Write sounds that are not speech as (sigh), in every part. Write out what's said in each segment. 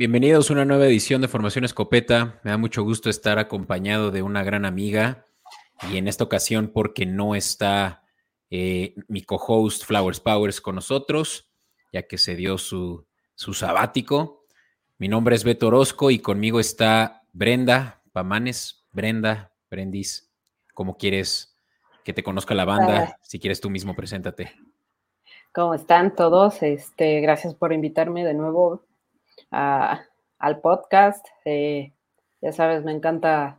Bienvenidos a una nueva edición de Formación Escopeta. Me da mucho gusto estar acompañado de una gran amiga y en esta ocasión porque no está eh, mi co-host Flowers Powers con nosotros, ya que se dio su, su sabático. Mi nombre es Beto Orozco y conmigo está Brenda Pamanes. Brenda, Brendis, ¿cómo quieres que te conozca la banda? Si quieres tú mismo, preséntate. ¿Cómo están todos? Este, gracias por invitarme de nuevo al podcast. Eh, ya sabes, me encanta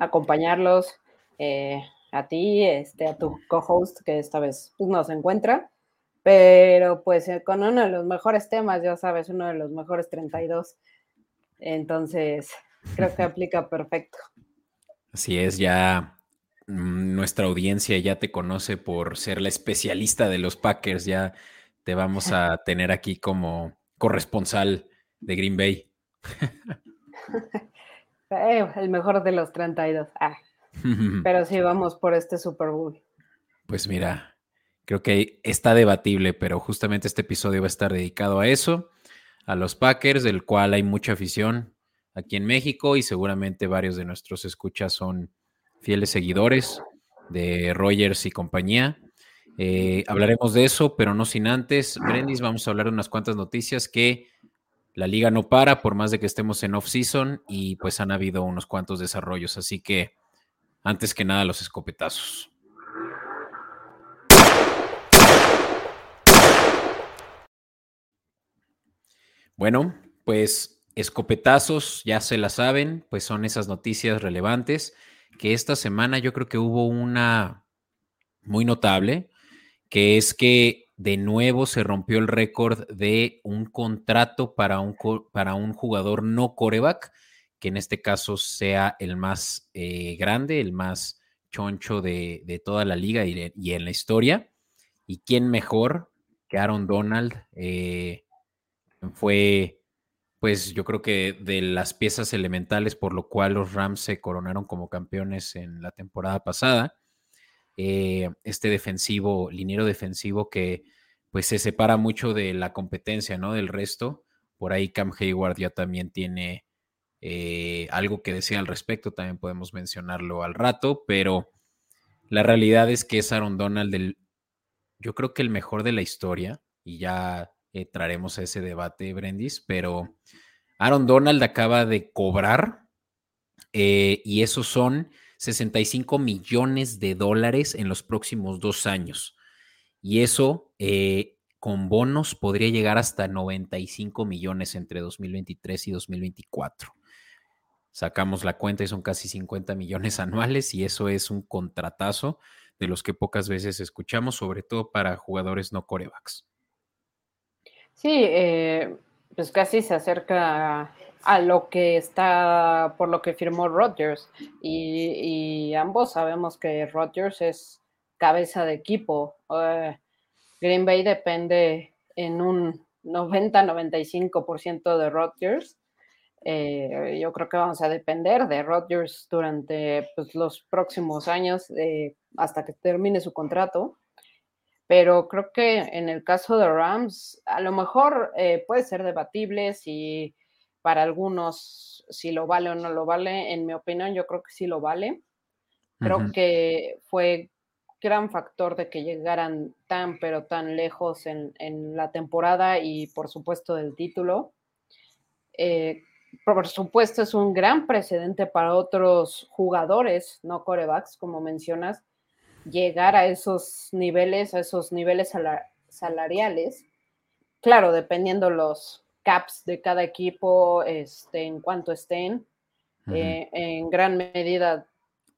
acompañarlos. Eh, a ti, este, a tu co-host que esta vez pues, no se encuentra, pero pues eh, con uno de los mejores temas, ya sabes, uno de los mejores 32. Entonces, creo que aplica perfecto. Así es, ya Mm, nuestra audiencia ya te conoce por ser la especialista de los Packers, ya te vamos a tener aquí como corresponsal de Green Bay. Eh, el mejor de los 32. Ah. (laughs) Pero sí, vamos por este Super Bowl. Pues mira, creo que está debatible, pero justamente este episodio va a estar dedicado a eso, a los Packers, del cual hay mucha afición aquí en México y seguramente varios de nuestros escuchas son fieles seguidores de Rogers y compañía. Eh, hablaremos de eso, pero no sin antes. Brendis, vamos a hablar de unas cuantas noticias que la liga no para por más de que estemos en off-season y pues han habido unos cuantos desarrollos. Así que, antes que nada, los escopetazos. Bueno, pues escopetazos, ya se la saben, pues son esas noticias relevantes que esta semana yo creo que hubo una muy notable, que es que de nuevo se rompió el récord de un contrato para un, para un jugador no coreback, que en este caso sea el más eh, grande, el más choncho de, toda la liga y, en la historia. ¿Y quién mejor que Aaron Donald? Eh, fue pues yo creo que de las piezas elementales por lo cual los Rams se coronaron como campeones en la temporada pasada. Eh, este defensivo, liniero defensivo que pues se separa mucho de la competencia, ¿no? Del resto. Por ahí Cam Hayward ya también tiene eh, algo que decir al respecto, también podemos mencionarlo al rato, pero la realidad es que es Aaron Donald, del, yo creo que el mejor de la historia, y ya entraremos a ese debate, Brendis, pero Aaron Donald acaba de cobrar eh, y esos son 65 millones de dólares en los próximos dos años. Y eso eh, con bonos podría llegar hasta 95 millones entre 2023 y 2024. Sacamos la cuenta y son casi 50 millones (laughs) anuales y eso es un contratazo de los que pocas veces escuchamos, sobre todo para jugadores no corebacks. Sí, eh, pues casi se acerca a lo que está, por lo que firmó Rodgers. Y, ambos sabemos que Rodgers es cabeza de equipo. Eh, Green Bay depende en un 90-95% de Rodgers. Eh, yo creo que vamos a depender de Rodgers durante pues, los próximos años hasta que termine su contrato pero creo que en el caso de Rams, a lo mejor eh, puede ser debatible si para algunos si lo vale o no lo vale. En mi opinión, yo creo que sí lo vale. Creo que fue gran factor de que llegaran tan, pero tan lejos en, la temporada y por supuesto del título. Eh, por supuesto, es un gran precedente para otros jugadores, no corebacks, como mencionas, llegar a esos niveles, a esos niveles salariales. Claro, dependiendo los caps de cada equipo, este, en cuanto estén, eh, en gran medida,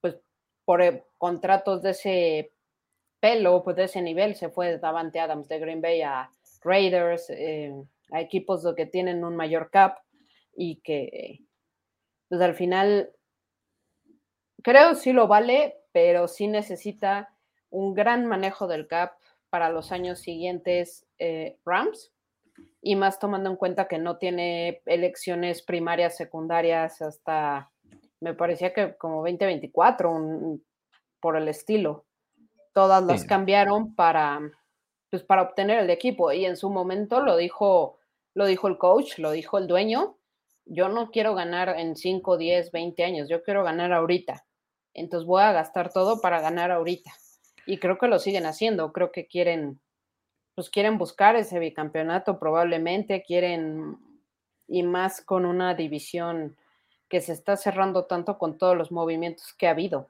pues por eh, contratos de ese pelo, pues de ese nivel, se fue Davante Adams de Green Bay a Raiders, eh, a equipos que tienen un mayor cap y que, pues al final, creo sí lo vale, pero sí necesita un gran manejo del cap para los años siguientes eh, Rams, y más tomando en cuenta que no tiene elecciones primarias, secundarias hasta, me parecía que como 2024, por el estilo. Todas las cambiaron para, pues, para obtener el equipo, y en su momento lo dijo, lo dijo el coach, lo dijo el dueño, yo no quiero ganar en 5, 10, 20 años, yo quiero ganar ahorita. Entonces voy a gastar todo para ganar ahorita. Y creo que lo siguen haciendo, creo que quieren, pues quieren buscar ese bicampeonato probablemente, quieren, y más con una división que se está cerrando tanto con todos los movimientos que ha habido.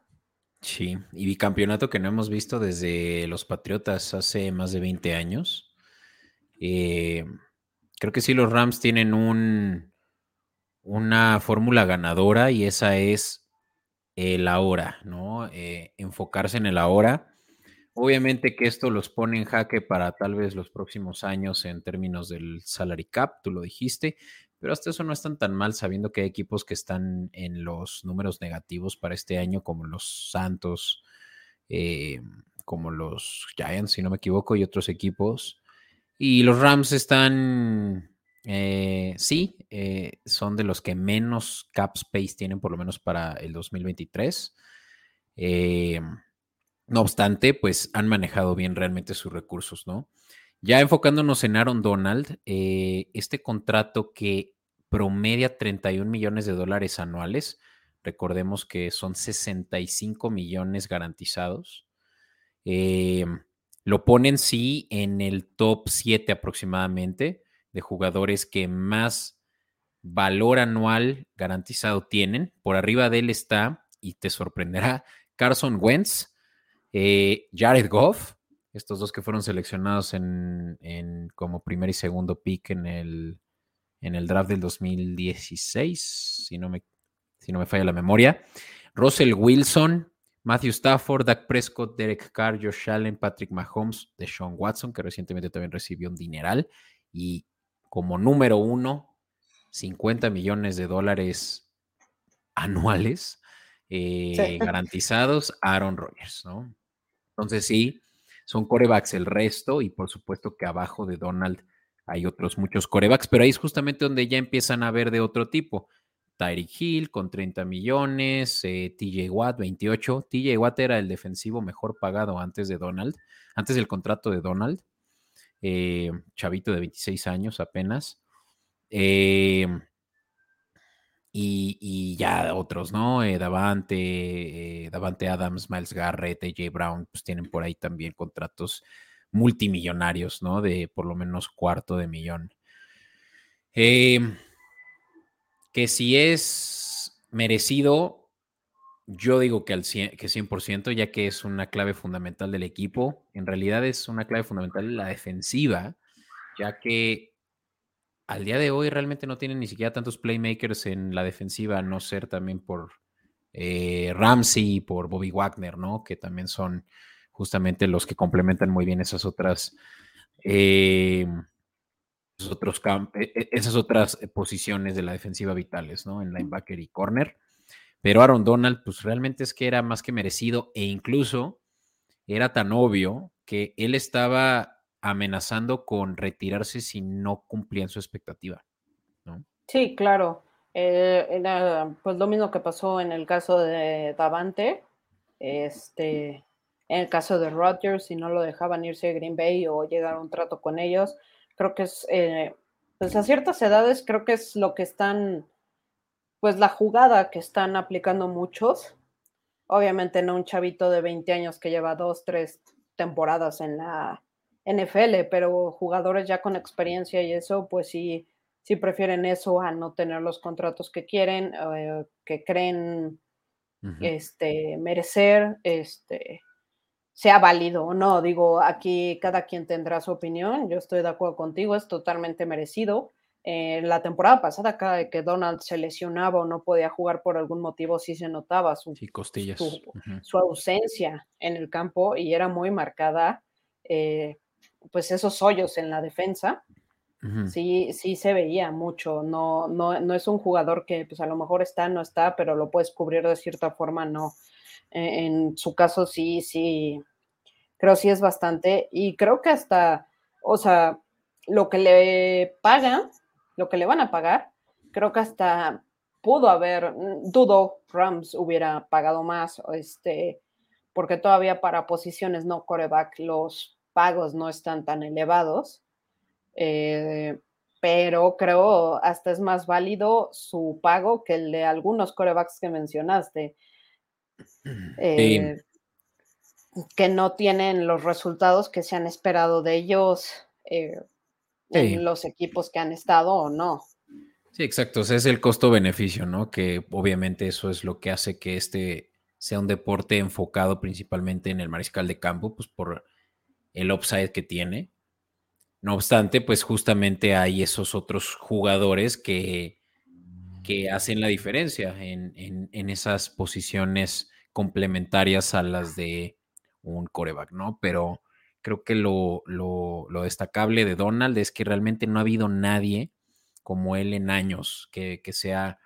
Sí, y bicampeonato que no hemos visto desde los Patriotas hace más de 20 años. Eh, creo que sí, los Rams tienen un, una fórmula ganadora y esa es el ahora, ¿no? Eh, enfocarse en el ahora. Obviamente que esto los pone en jaque para tal vez los próximos años en términos del salary cap, tú lo dijiste, pero hasta eso no están tan mal sabiendo que hay equipos que están en los números negativos para este año, como los Santos, eh, como los Giants, si no me equivoco, y otros equipos. Y los Rams están, eh, sí, eh, son de los que menos cap space tienen, por lo menos para el 2023. No obstante, pues han manejado bien realmente sus recursos, ¿no? Ya enfocándonos en Aaron Donald, este contrato que promedia 31 millones de dólares anuales. Recordemos que son 65 millones garantizados. Em, lo ponen, sí, en el top 7 aproximadamente de jugadores que más valor anual garantizado tienen. Por arriba de él está, y te sorprenderá, Carson Wentz, eh, Jared Goff, estos dos que fueron seleccionados en, en, como primer y segundo pick en el en el draft del 2016, si no me, si no me falla la memoria. Russell Wilson, Matthew Stafford, Dak Prescott, Derek Carr, Josh Allen, Patrick Mahomes, Deshaun Watson, que recientemente también recibió un dineral. Y como número uno, 50 millones de dólares anuales eh, (laughs) garantizados Aaron Rodgers, ¿no? Entonces sí, son corebacks el resto y por supuesto que abajo de Donald hay otros muchos corebacks, pero ahí es justamente donde ya empiezan a ver de otro tipo. Tyreek Hill con 30 millones, eh, TJ Watt 28. TJ Watt era el defensivo mejor pagado antes de Donald, antes del contrato de Donald. Eh, chavito de 26 años apenas. Eh, y, ya otros, ¿no? Davante, Davante Adams, Miles Garrett, AJ Brown, pues tienen por ahí también contratos multimillonarios, ¿no? De por lo menos cuarto de millón. Em, que si es merecido, yo digo que, al 100, que 100%, ya que es una clave fundamental del equipo. En realidad es una clave fundamental la defensiva, ya que al día de hoy realmente no tienen ni siquiera tantos playmakers en la defensiva, a no ser también por eh, Ramsey y por Bobby Wagner, ¿no? Que también son justamente los que complementan muy bien esas otras, eh, esos otros e, e, esas otras posiciones de la defensiva vitales, ¿no? En linebacker y corner. Pero Aaron Donald, pues realmente es que era más que merecido e incluso era tan obvio que él estaba amenazando con retirarse si no cumplían su expectativa, ¿no? Sí, claro. Eh, pues lo mismo que pasó en el caso de Davante. Este, en el caso de Rodgers, si no lo dejaban irse a Green Bay o llegar a un trato con ellos, creo que es, eh, pues a ciertas edades creo que es lo que están, pues la jugada que están aplicando muchos. Obviamente no un chavito de 20 años que lleva dos, tres temporadas en la NFL, pero jugadores ya con experiencia y eso, pues sí, sí prefieren eso a no tener los contratos que quieren, eh, que creen este, merecer, este, sea válido o no. Digo, aquí cada quien tendrá su opinión. Yo estoy de acuerdo contigo, es totalmente merecido. Eh, la temporada pasada, cada vez que Donald se lesionaba o no podía jugar por algún motivo, sí se notaba su, su, ausencia en el campo y era muy marcada, eh, pues esos hoyos en la defensa. Sí, sí se veía mucho. No, no, no es un jugador que pues a lo mejor está, no está, pero lo puedes cubrir de cierta forma, no e-, en su caso sí, sí, creo sí es bastante. Y creo que hasta, o sea, lo que le pagan, lo que le van a pagar, creo que hasta pudo haber, mm, dudo Rams hubiera pagado más, este, porque todavía para posiciones no coreback los pagos no están tan elevados. Eh, pero creo hasta es más válido su pago que el de algunos corebacks que mencionaste, (clears throat) eh, que no tienen los resultados que se han esperado de ellos eh, en los equipos que han estado o no. Sí, exacto. es el costo-beneficio, ¿no? Que obviamente eso es lo que hace que este sea un deporte enfocado principalmente en el mariscal de campo, pues por el upside que tiene. No obstante, pues justamente hay esos otros jugadores que, que hacen la diferencia en, en, esas posiciones complementarias a las de un coreback, ¿no? Pero creo que lo, lo, lo, destacable de Donald es que realmente no ha habido nadie como él en años que, que sea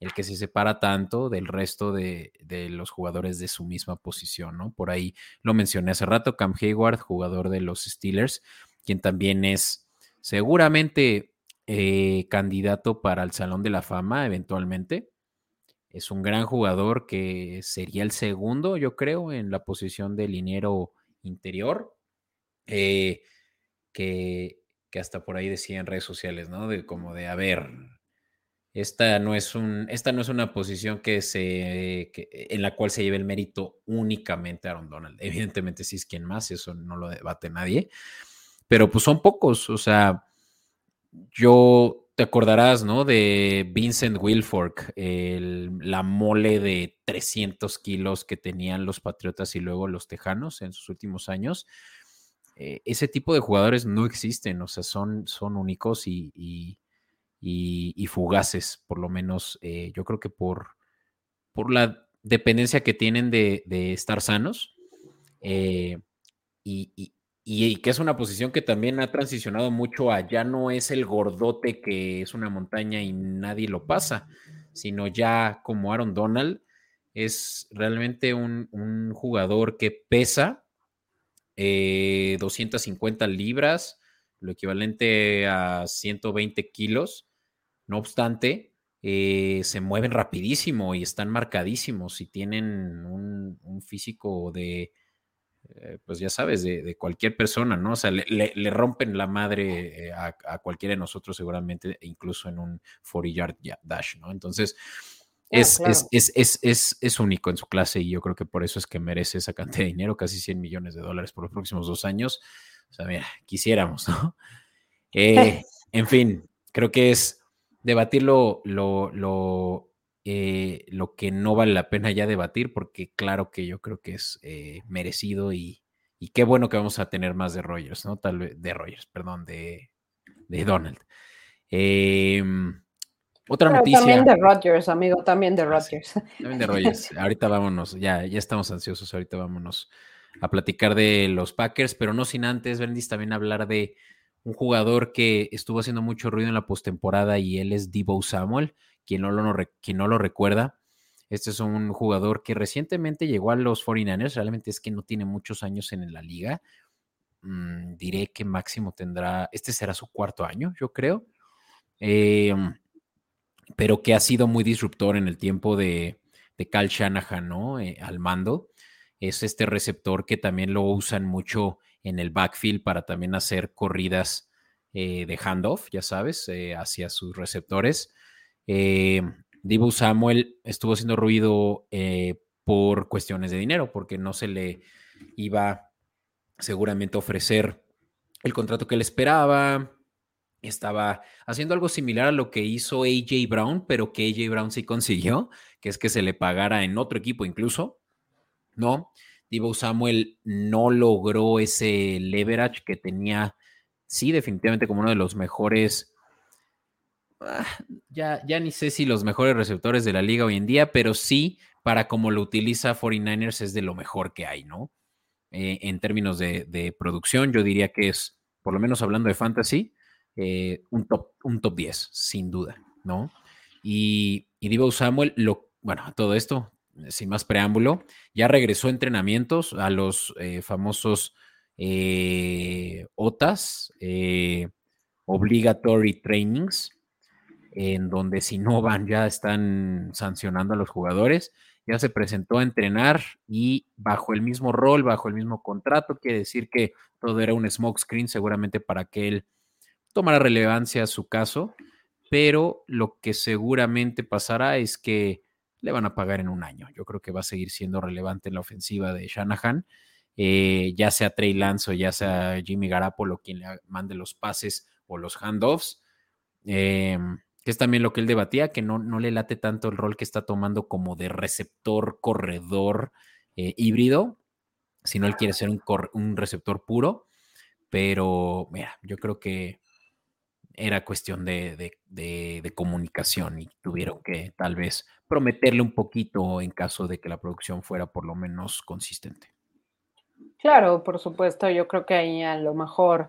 el que se separa tanto del resto de, de, los jugadores de su misma posición, ¿no? Por ahí lo mencioné hace rato, Cam Hayward, jugador de los Steelers, quien también es seguramente eh, candidato para el Salón de la Fama eventualmente. Es un gran jugador que sería el segundo, yo creo, en la posición de liniero interior. Eh, que, que, hasta por ahí decía en redes sociales, ¿no? De como de, a ver, esta no es, un, esta no es una posición que se, en la cual se lleve el mérito únicamente Aaron Donald. (laughs) Evidentemente sí es quien más, eso no lo debate nadie, pero pues son pocos, o sea, yo te acordarás, ¿no? De Vincent Wilfork, la mole de 300 kilos que tenían los Patriotas y luego los Tejanos en sus últimos años. Eh, ese tipo de jugadores no existen, o sea, son, son únicos y, fugaces, por lo menos eh, yo creo que por, por la dependencia que tienen de, estar sanos eh, y, que es una posición que también ha transicionado mucho a ya no es el gordote que es una montaña y nadie lo pasa, sino ya como Aaron Donald es realmente un, jugador que pesa 250 eh, libras, lo equivalente a 120 kilos, no obstante, eh, se mueven rapidísimo y están marcadísimos y tienen un, físico de, eh, pues ya sabes, de, cualquier persona, ¿no? O sea, le, rompen la madre eh, a, cualquiera de nosotros seguramente, incluso en un 40 yard dash, ¿no? Entonces, ah, es, es, es, único en su clase y yo creo que por eso es que merece esa cantidad de dinero, casi 100 millones de dólares por los próximos dos años. O sea, mira, quisiéramos, ¿no? (laughs) en fin, creo que es debatir lo, lo, eh, lo, que no vale la pena ya debatir, porque claro que yo creo que es eh, merecido y, qué bueno que vamos a tener más de Rogers, ¿no? Tal vez de Rogers, perdón, de, Donald. Em, otra noticia. También de Rogers, amigo, también de ah, Rogers. también de Rogers. (laughs) ahorita vámonos, ya, ya estamos ansiosos, ahorita vámonos a platicar de los Packers, pero no sin antes, Bendis, también hablar de un jugador que estuvo haciendo mucho ruido en la postemporada y él es Debo Samuel, quien no, lo, no lo recuerda. Este es un jugador que recientemente llegó a los 49ers, realmente es que no tiene muchos años en la liga. Mm, diré que máximo tendrá, este será su cuarto año, yo creo. Em, pero que ha sido muy disruptor en el tiempo de, de Cal Shanahan, ¿no? Eh, al mando. Es este receptor que también lo usan mucho en el backfield para también hacer corridas eh, de handoff, ya sabes, eh, hacia sus receptores. Eh, Dibu Samuel estuvo haciendo ruido por cuestiones de dinero, porque no se le iba seguramente a ofrecer el contrato que él esperaba. Estaba haciendo algo similar a lo que hizo AJ Brown, pero que AJ Brown sí consiguió, que es que se le pagara en otro equipo incluso, ¿no? Divo Samuel no logró ese leverage que tenía, sí, definitivamente como uno de los mejores, ah, ya, ya ni sé si los mejores receptores de la liga hoy en día, pero sí, para como lo utiliza 49ers es de lo mejor que hay, ¿no? Eh, en términos de, producción, yo diría que es, por lo menos hablando de fantasy, eh, un, top, un top 10, sin duda, ¿no? Y, y Divo Samuel, lo, bueno, todo esto, sin más preámbulo, ya regresó a entrenamientos a los eh, famosos eh, OTAS, eh, Obligatory Trainings, en donde si no van ya están sancionando a los jugadores. Ya se presentó a entrenar y bajo el mismo rol, bajo el mismo contrato, quiere decir que todo era un smoke screen seguramente para que él tomará relevancia su caso, pero lo que seguramente pasará es que le van a pagar en un año. Yo creo que va a seguir siendo relevante en la ofensiva de Shanahan, eh, ya sea Trey Lance o ya sea Jimmy Garapolo quien le mande los pases o los handoffs. Eh, que es también lo que él debatía, que no, no le late tanto el rol que está tomando como de receptor, corredor eh, híbrido, sino él quiere ser un, un, receptor puro, pero mira, yo creo que era cuestión de, de, comunicación y tuvieron que tal vez prometerle un poquito en caso de que la producción fuera por lo menos consistente. Claro, por supuesto, yo creo que ahí a lo mejor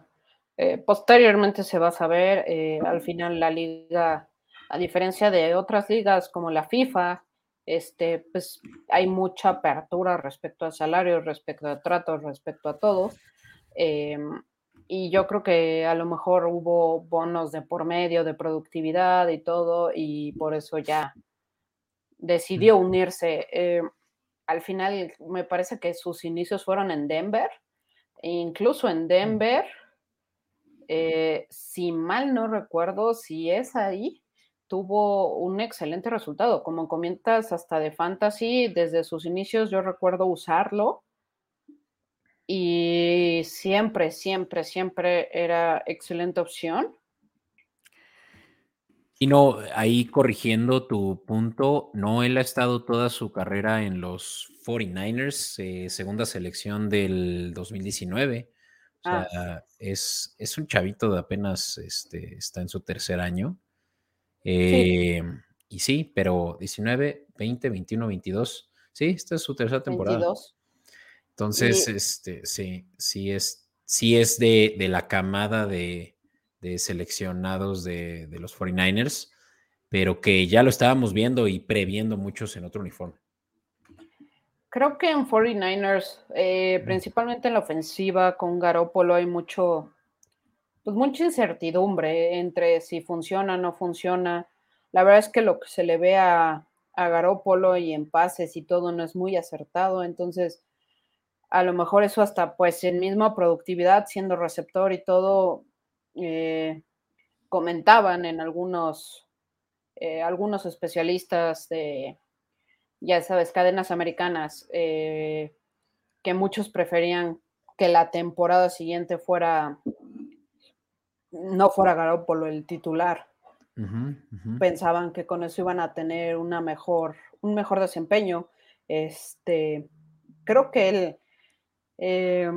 eh, posteriormente se va a saber, eh, al final la liga, a diferencia de otras ligas como la FIFA, este, pues hay mucha apertura respecto a salarios, respecto a tratos, respecto a todo. Em, y yo creo que a lo mejor hubo bonos de por medio de productividad y todo, y por eso ya decidió unirse. Eh, al final me parece que sus inicios fueron en Denver, e incluso en Denver eh, si mal no recuerdo, si es ahí, tuvo un excelente resultado. Como comentas, hasta de fantasy, desde sus inicios yo recuerdo usarlo y siempre, siempre, siempre era excelente opción. Y no, ahí corrigiendo tu punto, no, él ha estado toda su carrera en los 49ers, eh, segunda selección del 2019. O ah. sea, es, es, un chavito de apenas este, está en su tercer año. Eh, y sí, pero 19, 20, 21, 22. Sí, esta es su tercera temporada. 22. Entonces, este, sí, sí es, sí es de, de la camada de, de seleccionados de, de, los 49ers, pero que ya lo estábamos viendo y previendo muchos en otro uniforme. Creo que en 49ers, eh, principalmente en la ofensiva con Garópolo, hay mucho, pues mucha incertidumbre entre si funciona o no funciona. La verdad es que lo que se le ve a, a Garópolo y en pases y todo no es muy acertado, entonces a lo mejor eso hasta pues en misma productividad, siendo receptor y todo, eh, comentaban en algunos, eh, algunos especialistas de ya sabes, cadenas americanas, eh, que muchos preferían que la temporada siguiente fuera, no fuera Garoppolo el titular. Pensaban que con eso iban a tener una mejor, un mejor desempeño. Este, creo que él, eh,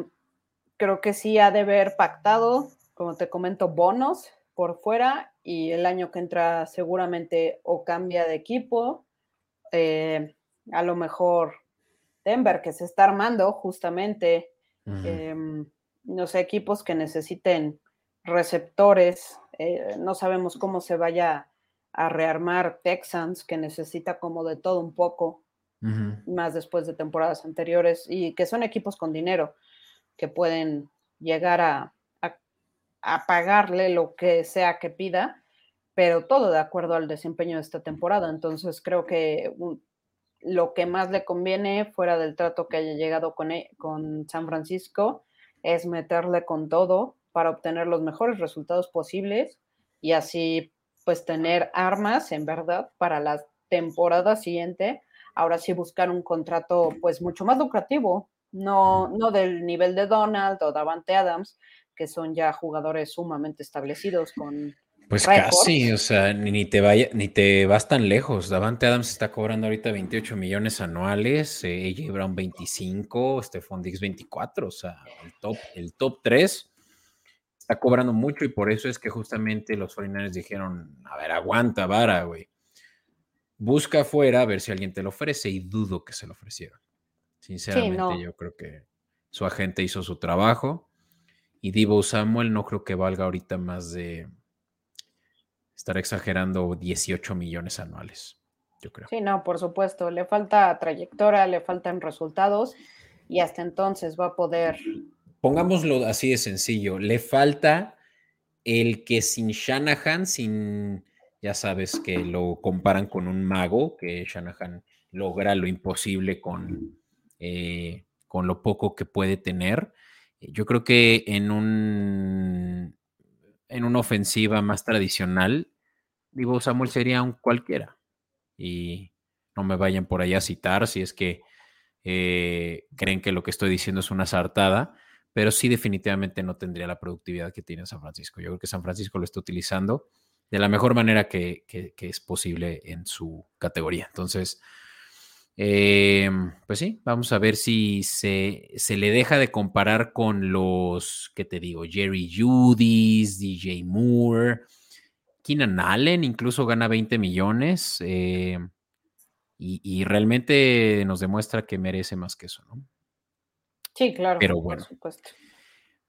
creo que sí ha de haber pactado, como te comento, bonos por fuera y el año que entra seguramente o cambia de equipo. Eh, a lo mejor Denver, que se está armando justamente, em, no sé, equipos que necesiten receptores, eh, no sabemos cómo se vaya a rearmar Texans, que necesita como de todo un poco, más después de temporadas anteriores, y que son equipos con dinero, que pueden llegar a, a pagarle lo que sea que pida, pero todo de acuerdo al desempeño de esta temporada. Entonces creo que lo que más le conviene fuera del trato que haya llegado con, e, con San Francisco es meterle con todo para obtener los mejores resultados posibles y así pues tener armas en verdad para la temporada siguiente. Ahora sí buscar un contrato pues mucho más lucrativo, no, no del nivel de Donald o Davante Adams, que son ya jugadores sumamente establecidos con pues casi, o sea, ni te vaya, ni te vas tan lejos. Davante Adams está cobrando ahorita 28 millones anuales, eh, AJ Brown 25, Stephon Dix 24, o sea, el top, el top 3 está cobrando mucho y por eso es que justamente los 49ers dijeron, a ver, aguanta, vara, güey. Busca afuera a ver si alguien te lo ofrece y dudo que se lo ofrecieron. Sinceramente, yo creo que su agente hizo su trabajo y Divo Samuel no creo que valga ahorita más de estar exagerando 18 millones anuales, yo creo. Sí, no, por supuesto, le falta trayectoria, le faltan resultados y hasta entonces va a poder... Pongámoslo así de sencillo, le falta el que sin Shanahan, sin, ya sabes que lo comparan con un mago, que Shanahan logra lo imposible con, eh, con lo poco que puede tener. Yo creo que en un en una ofensiva más tradicional, digo, Samuel sería un cualquiera. Y no me vayan por allá a citar si es que eh, creen que lo que estoy diciendo es una sartada, pero sí definitivamente no tendría la productividad que tiene San Francisco. Yo creo que San Francisco lo está utilizando de la mejor manera que, es posible en su categoría. Entonces, eh, pues sí, vamos a ver si se, se, le deja de comparar con los, ¿qué te digo? Jerry Judis, DJ Moore, Keenan Allen incluso gana 20 millones eh, y, realmente nos demuestra que merece más que eso, ¿no? Sí, claro. Pero bueno,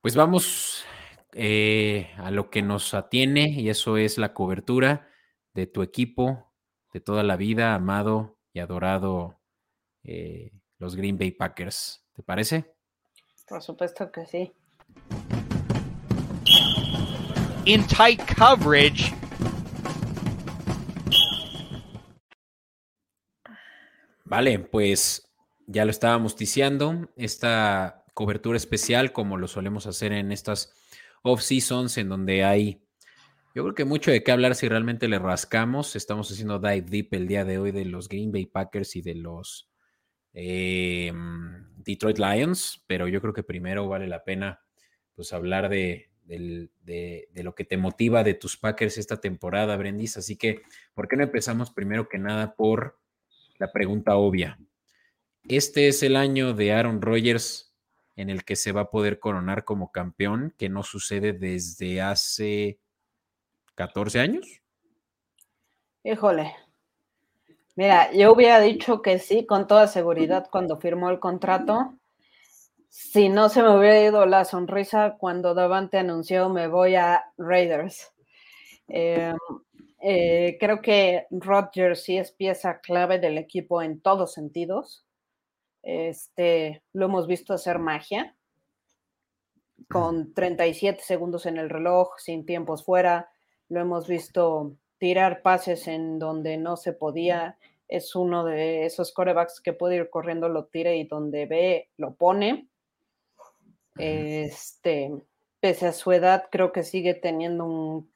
pues vamos eh, a lo que nos atiene y eso es la cobertura de tu equipo de toda la vida, amado y adorado eh, los Green Bay Packers. ¿Te parece? Por supuesto que sí. In tight coverage. Vale, pues ya lo estábamos ticiando. Esta cobertura especial, como lo solemos hacer en estas off-seasons, en donde hay, yo creo que mucho de qué hablar si realmente le rascamos. Estamos haciendo dive deep el día de hoy de los Green Bay Packers y de los eh, Detroit Lions, pero yo creo que primero vale la pena pues hablar de, de, lo que te motiva de tus Packers esta temporada, Brendis. Así que, ¿por qué no empezamos primero que nada por la pregunta obvia. Este es el año de Aaron Rodgers en el que se va a poder coronar como campeón, que no sucede desde hace 14 años. Híjole. Mira, yo hubiera dicho que sí, con toda seguridad, cuando firmó el contrato. Si no se me hubiera ido la sonrisa cuando Davante anunció me voy a Raiders. Eh, eh, creo que Rodgers sí es pieza clave del equipo en todos sentidos. Este, lo hemos visto hacer magia con 37 segundos en el reloj, sin tiempos fuera. Lo hemos visto tirar pases en donde no se podía. Es uno de esos corebacks que puede ir corriendo, lo tire y donde ve, lo pone. Este, pese a su edad, creo que sigue teniendo un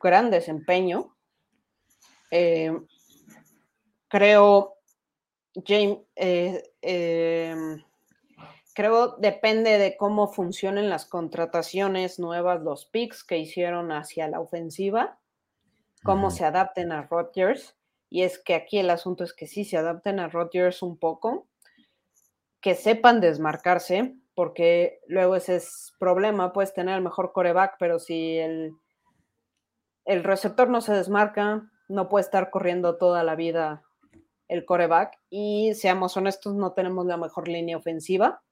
gran desempeño. Eh, creo, James, eh, em, creo depende de cómo funcionen las contrataciones nuevas, los picks que hicieron hacia la ofensiva, cómo se adapten a Rodgers. Y es que aquí el asunto es que sí se adapten a Rodgers un poco, que sepan desmarcarse, porque luego ese es problema, puedes tener el mejor coreback, pero si el, el receptor no se desmarca, no puede estar corriendo toda la vida el coreback y seamos honestos, no tenemos la mejor línea ofensiva.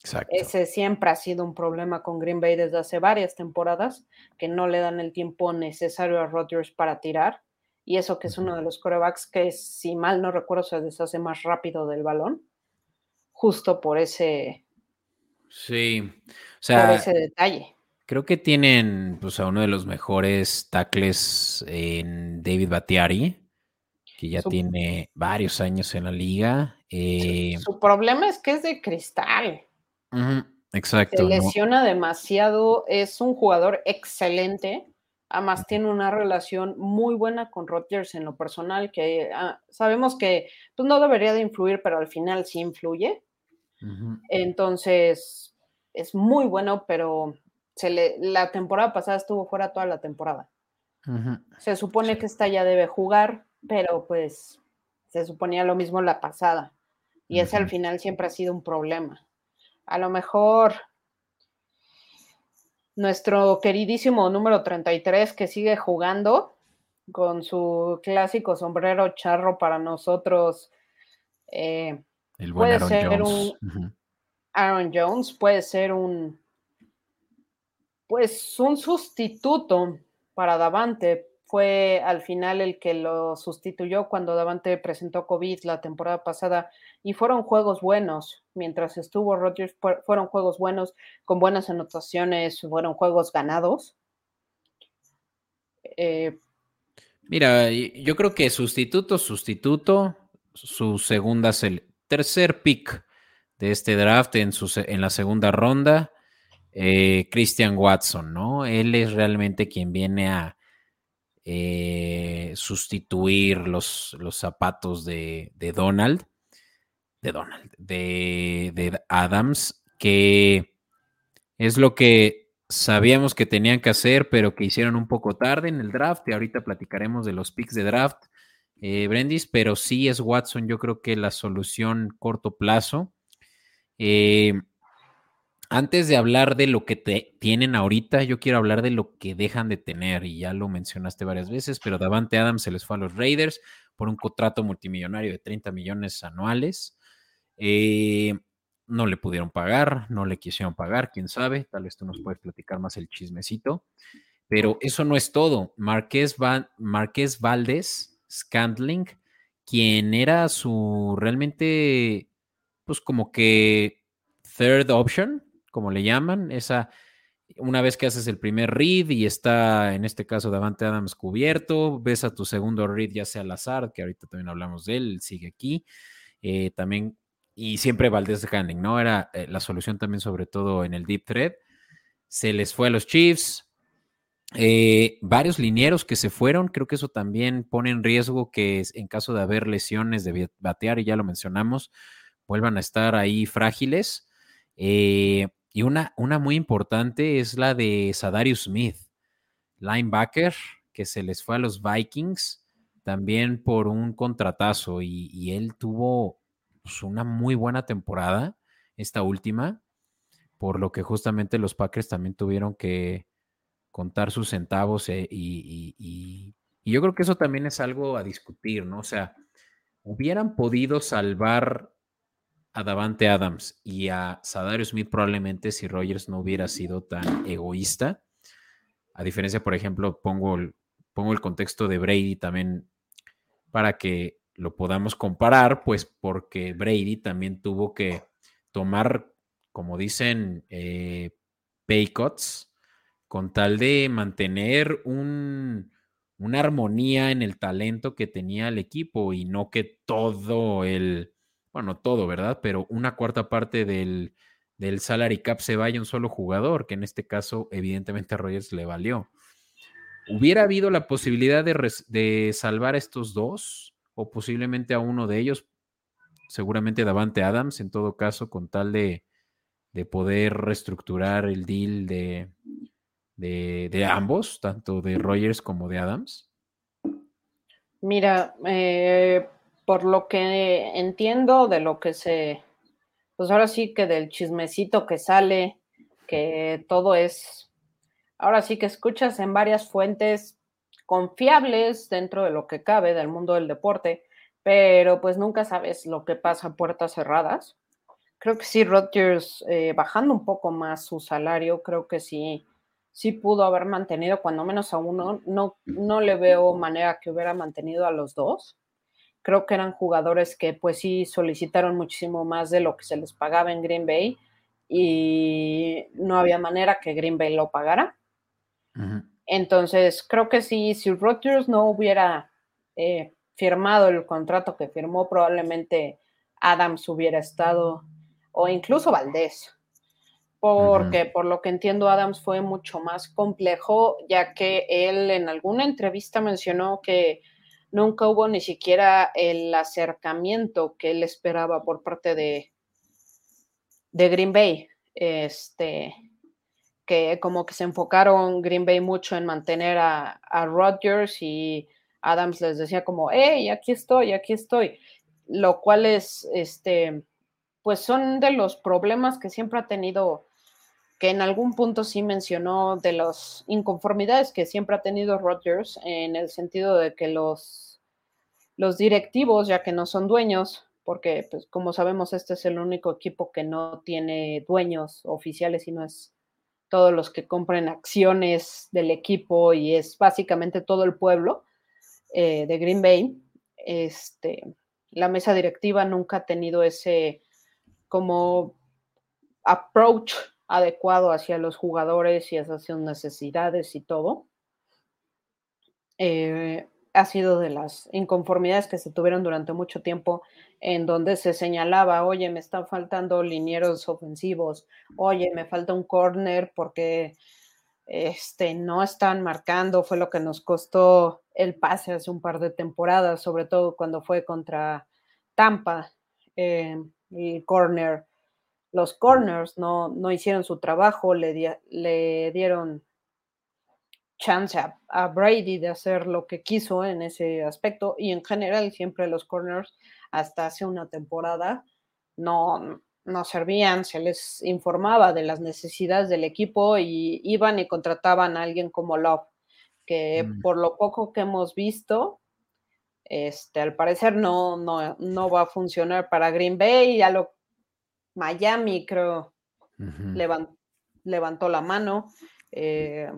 Exacto. Ese siempre ha sido un problema con Green Bay desde hace varias temporadas, que no le dan el tiempo necesario a Rodgers para tirar. Y eso que es uno de los corebacks que, si mal no recuerdo, se deshace más rápido del balón, justo por ese. Sí, o sea, por ese detalle. Creo que tienen pues, a uno de los mejores tackles en David Battiari, que ya tiene varios años en la liga. Eh, su, problema es que es de cristal. exacto. Se lesiona demasiado, es un jugador excelente. Además, tiene una relación muy buena con Rodgers en lo personal, que ah, sabemos que pues, no debería de influir, pero al final sí influye. Entonces, es muy bueno, pero se le, la temporada pasada estuvo fuera toda la temporada. Se supone que esta ya debe jugar, pero pues se suponía lo mismo la pasada. Y ese al final siempre ha sido un problema. A lo mejor nuestro queridísimo número 33 que sigue jugando con su clásico sombrero charro para nosotros. Eh, puede ser un Aaron Jones, puede ser un pues un sustituto para Davante. Fue al final el que lo sustituyó cuando Davante presentó COVID la temporada pasada y fueron juegos buenos. Mientras estuvo Rodgers, fueron juegos buenos, con buenas anotaciones, fueron juegos ganados. Eh, Mira, yo creo que sustituto, sustituto, su segunda, el tercer pick de este draft en, su, en la segunda ronda eh, Christian Watson, ¿no? Él es realmente quien viene a eh, sustituir los, los zapatos de, Donald, de Donald, de, de Adams, que es lo que sabíamos que tenían que hacer, pero que hicieron un poco tarde en el draft. Y ahorita platicaremos de los picks de draft, eh, Brendis, pero sí es Watson, yo creo que la solución corto plazo. Eh, antes de hablar de lo que te tienen ahorita, yo quiero hablar de lo que dejan de tener, y ya lo mencionaste varias veces, pero Davante Adams se les fue a los Raiders por un contrato multimillonario de 30 millones anuales. Eh, no le pudieron pagar, no le quisieron pagar, quién sabe, tal vez tú nos puedes platicar más el chismecito, pero eso no es todo. Marqués, Marqués Valdés Scandling, quien era su realmente, pues como que third option, como le llaman, esa, una vez que haces el primer read y está, en este caso, Davante Adams cubierto, ves a tu segundo read, ya sea azar, que ahorita también hablamos de él, sigue aquí, eh, también, y siempre Valdez Handling, ¿no? Era eh, la solución también, sobre todo en el deep thread. Se les fue a los Chiefs, eh, varios linieros que se fueron, creo que eso también pone en riesgo que en caso de haber lesiones de batear, y ya lo mencionamos, vuelvan a estar ahí frágiles. Eh, y una, una muy importante es la de Sadarius Smith, linebacker, que se les fue a los Vikings también por un contratazo y, él tuvo pues, una muy buena temporada, esta última, por lo que justamente los Packers también tuvieron que contar sus centavos eh, y, y, yo creo que eso también es algo a discutir, ¿no? O sea, hubieran podido salvar a Davante Adams y a Sadario Smith probablemente si Rogers no hubiera sido tan egoísta. A diferencia, por ejemplo, pongo el, pongo el contexto de Brady también para que lo podamos comparar, pues porque Brady también tuvo que tomar, como dicen, eh, pay cuts con tal de mantener un, una armonía en el talento que tenía el equipo y no que todo el bueno, todo, ¿verdad? Pero una cuarta parte del, del salary cap se vaya un solo jugador, que en este caso evidentemente a Rogers le valió. ¿Hubiera habido la posibilidad de, de salvar a estos dos o posiblemente a uno de ellos? Seguramente Davante Adams, en todo caso, con tal de, de poder reestructurar el deal de, de, ambos, tanto de Rogers como de Adams? Mira, eh, por lo que entiendo de lo que se, pues ahora sí que del chismecito que sale, que todo es, ahora sí que escuchas en varias fuentes confiables dentro de lo que cabe del mundo del deporte, pero pues nunca sabes lo que pasa a puertas cerradas. Creo que sí, Rodgers eh, bajando un poco más su salario, creo que sí, sí pudo haber mantenido cuando menos a uno. No, no le veo manera que hubiera mantenido a los dos creo que eran jugadores que pues sí solicitaron muchísimo más de lo que se les pagaba en Green Bay y no había manera que Green Bay lo pagara. Entonces, creo que sí, si Rodgers no hubiera eh, firmado el contrato que firmó, probablemente Adams hubiera estado, o incluso Valdés, porque por lo que entiendo, Adams fue mucho más complejo, ya que él en alguna entrevista mencionó que nunca hubo ni siquiera el acercamiento que él esperaba por parte de, de Green Bay. Este, que como que se enfocaron Green Bay mucho en mantener a, a Rodgers y Adams les decía como, hey, aquí estoy, aquí estoy. Lo cual es, este, pues son de los problemas que siempre ha tenido que en algún punto sí mencionó de las inconformidades que siempre ha tenido Rodgers en el sentido de que los, los directivos, ya que no son dueños, porque pues como sabemos este es el único equipo que no tiene dueños oficiales, sino es todos los que compran acciones del equipo y es básicamente todo el pueblo eh, de Green Bay. Este, la mesa directiva nunca ha tenido ese como approach adecuado hacia los jugadores y hacia sus necesidades y todo. Eh, ha sido de las inconformidades que se tuvieron durante mucho tiempo, en donde se señalaba, oye, me están faltando linieros ofensivos, oye, me falta un corner porque este, no están marcando, fue lo que nos costó el pase hace un par de temporadas, sobre todo cuando fue contra Tampa, eh, el corner. Los corners no, no hicieron su trabajo, le, le dieron chance a, Brady de hacer lo que quiso en ese aspecto y en general siempre los corners hasta hace una temporada no, no servían, se les informaba de las necesidades del equipo y iban y contrataban a alguien como Love, que mm. por lo poco que hemos visto, este, al parecer no, no, no va a funcionar para Green Bay, ya lo Miami creo levantó la mano. Eh,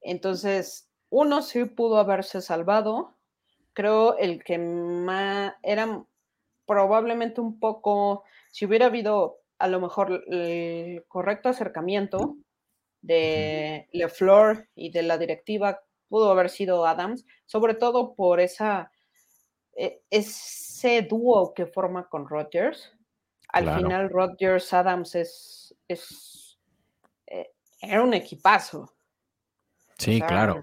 entonces, uno sí pudo haberse salvado. Creo el que más era probablemente un poco, si hubiera habido a lo mejor el correcto acercamiento de LeFleur y de la directiva, pudo haber sido Adams, sobre todo por esa, e, ese dúo que forma con Rodgers. Al final, Rodgers Adams es, es eh, era un equipazo. Sí, claro.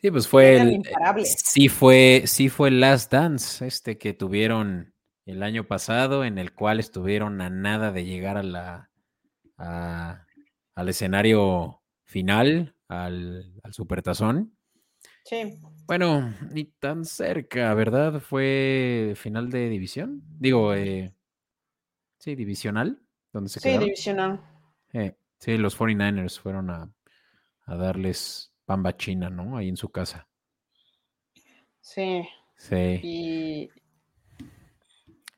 Sí, pues fue el, sí fue, sí fue el Last Dance, este que tuvieron el año pasado, en el cual estuvieron a nada de llegar a la al escenario final, al, al supertazón. Sí. Bueno, ni tan cerca, ¿verdad? Fue final de división. Digo, eh, sí, divisional, donde se Sí, divisional. Eh, sí, los 49ers fueron a, a darles pamba china, ¿no? Ahí en su casa. Sí. Sí. Y,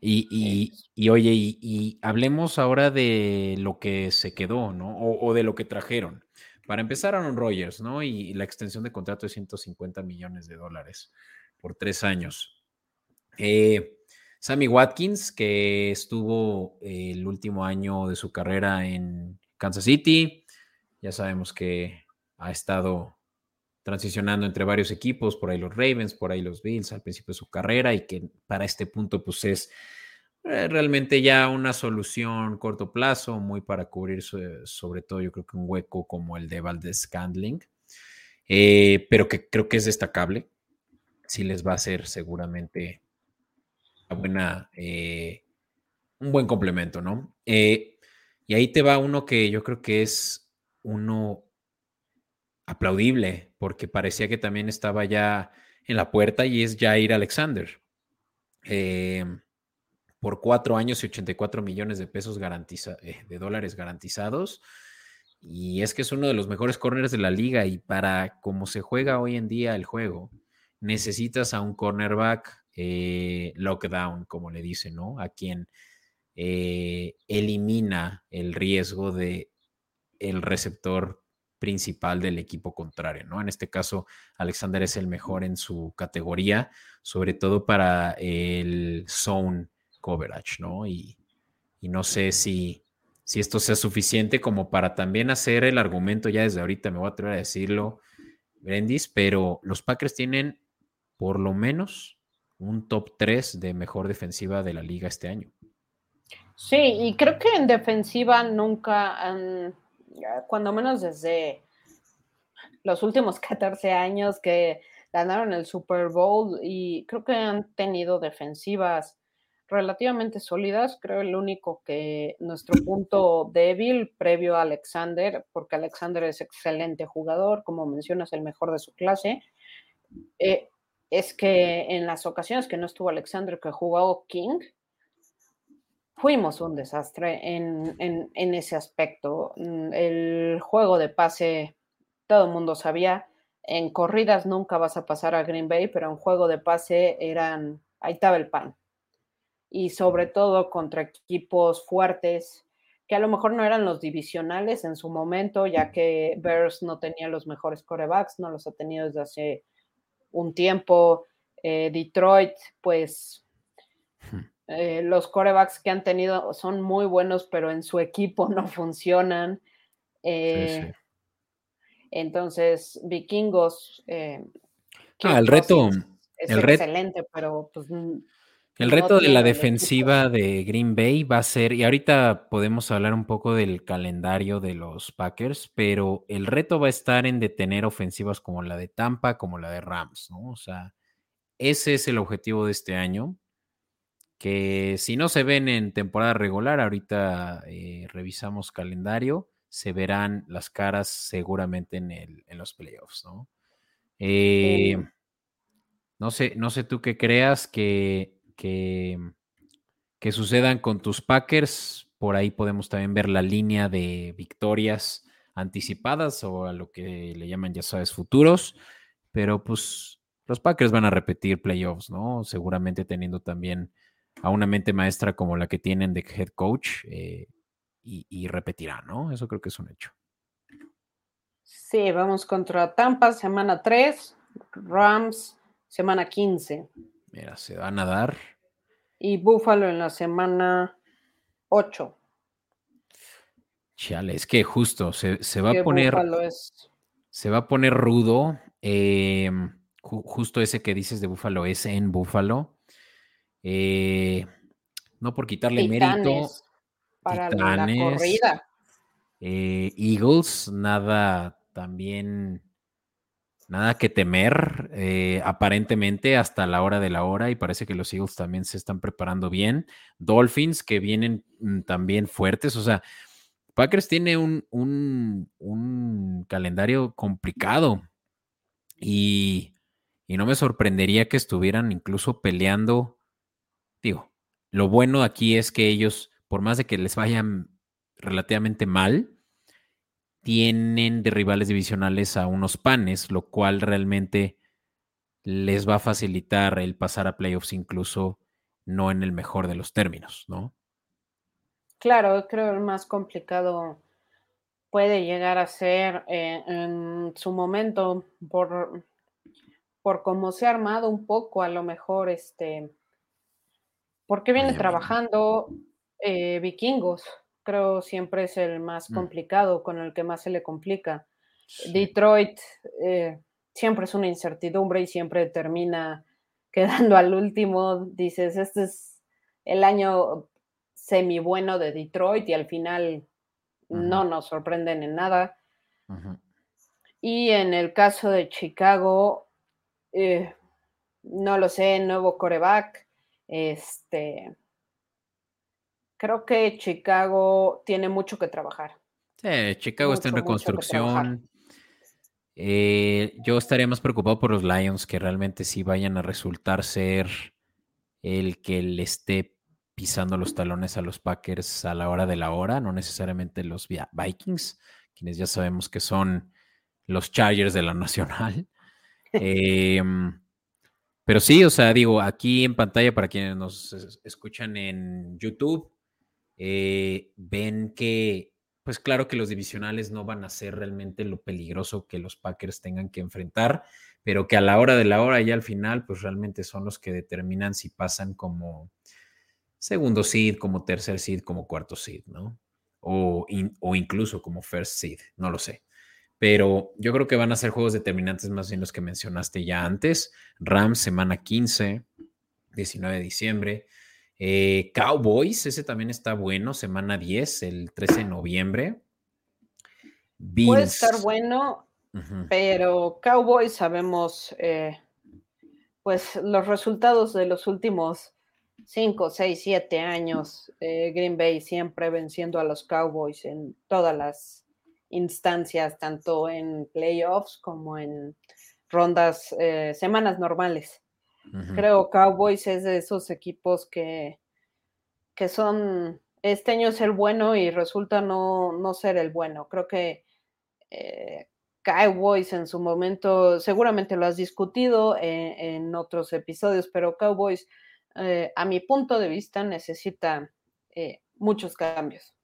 y, y, oye, y, hablemos ahora de lo que se quedó, ¿no? O, de lo que trajeron. Para empezar, Aaron Rodgers, ¿no? Y, la extensión de contrato de 150 millones de dólares por tres años. Eh, Sammy Watkins, que estuvo el último año de su carrera en Kansas City, ya sabemos que ha estado transicionando entre varios equipos, por ahí los Ravens, por ahí los Bills al principio de su carrera y que para este punto pues es eh, realmente ya una solución corto plazo, muy para cubrir sobre todo yo creo que un hueco como el de Valdez Scandling, eh, pero que creo que es destacable, sí les va a ser seguramente buena, eh, un buen complemento, ¿no? y ahí te va uno que yo creo que es uno aplaudible, porque parecía que también estaba ya en la puerta y es Jair Alexander. Em, por cuatro años y 84 millones de pesos garantiza, eh, de dólares garantizados. Y es que es uno de los mejores corners de la liga y para cómo se juega hoy en día el juego, necesitas a un cornerback eh, lockdown, como le dicen, ¿no? A quien eh, elimina el riesgo de el receptor principal del equipo contrario, ¿no? En este caso, Alexander es el mejor en su categoría, sobre todo para el zone coverage, ¿no? Y, no sé si, si esto sea suficiente como para también hacer el argumento, ya desde ahorita me voy a atrever a decirlo, Brendis, pero los Packers tienen por lo menos un top 3 de mejor defensiva de la liga este año. Sí, y creo que en defensiva nunca han cuando menos desde los últimos (laughs) 14 años que ganaron el Super Bowl y creo que han tenido defensivas relativamente sólidas. Creo el único que nuestro punto débil previo a Alexander, porque Alexander es excelente jugador, como mencionas, el mejor de su clase, eh, es que en las ocasiones que no estuvo Alexander, que jugó King, fuimos un desastre en, ese aspecto. Mm, el juego de pase, todo el mundo sabía. En corridas nunca vas a pasar a Green Bay, pero en juego de pase eran, ahí estaba el pan. Y sobre todo contra equipos fuertes, que a lo mejor no eran los divisionales en su momento, ya que Bears no tenía los mejores corebacks, no los ha tenido desde hace un tiempo. Eh, Detroit, pues hmm. Eh, los corebacks que han tenido son muy buenos, pero en su equipo (laughs) no funcionan. Eh, entonces, vikingos, eh, Ah, el reto, es el reto, excelente, pero pues el no reto de la equipo. defensiva de Green Bay va a ser, y ahorita podemos hablar un poco del calendario de los Packers, pero el reto va a estar en detener ofensivas como la de Tampa, como la de Rams, ¿no? O sea, ese es el objetivo de este año, que si no se ven en temporada regular, ahorita eh, revisamos calendario, se verán las caras seguramente en, el- en los playoffs, ¿no? Eh, no sé, no sé tú qué creas que, que, que sucedan con tus Packers. Por ahí podemos también ver la línea de victorias anticipadas o a lo que le llaman, ya sabes, futuros. Pero pues los Packers van a repetir playoffs, ¿no? Seguramente teniendo también a una mente maestra como la que tienen de head coach eh, y, y repetirán, ¿no? Eso creo que es un hecho. Sí, vamos contra Tampa, semana 3, Rams, semana 15, Mira, se van a dar. y Buffalo en la semana 8. Chale, es que justo se, se va a poner. Es Se va a poner rudo. eh, ju- justo ese que dices de Búfalo es en Búfalo. Eh, no por quitarle mérito. Titanes para la Titanes. corrida. eh, Eagles, nada también. Nada que temer, eh, aparentemente hasta la hora de la hora, y parece que los Eagles también se están preparando bien. Dolphins, que vienen mm, también fuertes, o sea, Packers tiene un, un- un calendario complicado y, y no me sorprendería que estuvieran incluso peleando. Digo, lo bueno aquí es que ellos, por más de que les vayan relativamente mal, tienen de rivales divisionales a unos panes, lo cual realmente les va a facilitar el pasar a playoffs incluso no en el mejor de los términos, ¿no? Claro, creo el más complicado puede llegar a ser eh, en su momento por, por cómo se ha armado un poco, a lo mejor, este, porque viene trabajando eh, vikingos, creo siempre es el más Mm. complicado, con el que más se le complica. Sí. Detroit eh, siempre es una incertidumbre y siempre termina (laughs) quedando al último. Dices, este es el año semi bueno de Detroit y al final no nos sorprenden en nada. Y en el caso de Chicago, eh, no lo sé, nuevo coreback. Este, creo que Chicago tiene mucho que trabajar. Sí, Chicago está en reconstrucción. Eh, yo estaría más preocupado por los Lions, que realmente sí vayan a resultar ser el que le esté pisando los talones a los Packers a la hora de la hora, no necesariamente los Vi- Vikings, quienes ya sabemos que son los Chargers de la Nacional. (laughs) Em, pero sí, o sea, digo, aquí en pantalla, para quienes nos es- escuchan en YouTube, eh, ven que, pues claro que los divisionales no van a ser realmente lo peligroso que los Packers tengan que enfrentar, pero que a la hora de la hora y al final, pues realmente son los que determinan si pasan como segundo seed, como tercer seed, como cuarto seed, ¿no? O, o incluso como first seed, no lo sé. Pero yo creo que van a ser juegos determinantes más bien los que mencionaste ya antes. Rams, semana 15, 19 de diciembre. Eh, Cowboys, ese también está bueno, semana 10, el 13 de noviembre. Puede estar bueno, pero Cowboys sabemos, eh, pues los resultados de los últimos 5, 6, 7 años, eh, Green Bay siempre venciendo a los Cowboys en todas las instancias, tanto en playoffs como en rondas, eh, semanas normales. Ujú. Creo Cowboys es de esos equipos que, que son, este año es el bueno y resulta no, no ser el bueno. Creo que eh, Cowboys en su momento, seguramente lo has discutido en, en otros episodios, pero Cowboys, eh, a mi punto de vista, necesita eh, muchos cambios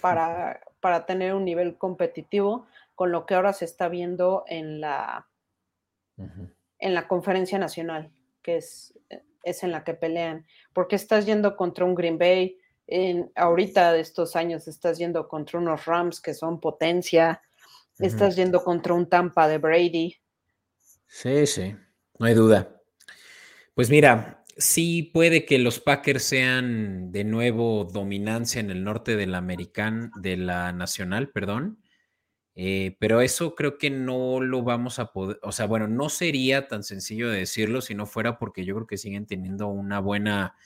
para, (laughs) para tener un nivel competitivo con lo que ahora se está viendo en la, en la conferencia nacional, que es, es en la que pelean, porque estás yendo contra un Green Bay, en, ahorita de estos años estás yendo contra unos Rams que son potencia, estás yendo contra un Tampa de Brady. Sí, sí. No hay duda. Pues mira, sí puede que los Packers sean de nuevo dominancia en el norte de la americana, de la nacional, perdón. Eh, pero eso creo que no lo vamos a poder, o sea, bueno, no sería tan sencillo de decirlo si no fuera porque yo creo que siguen teniendo una buena,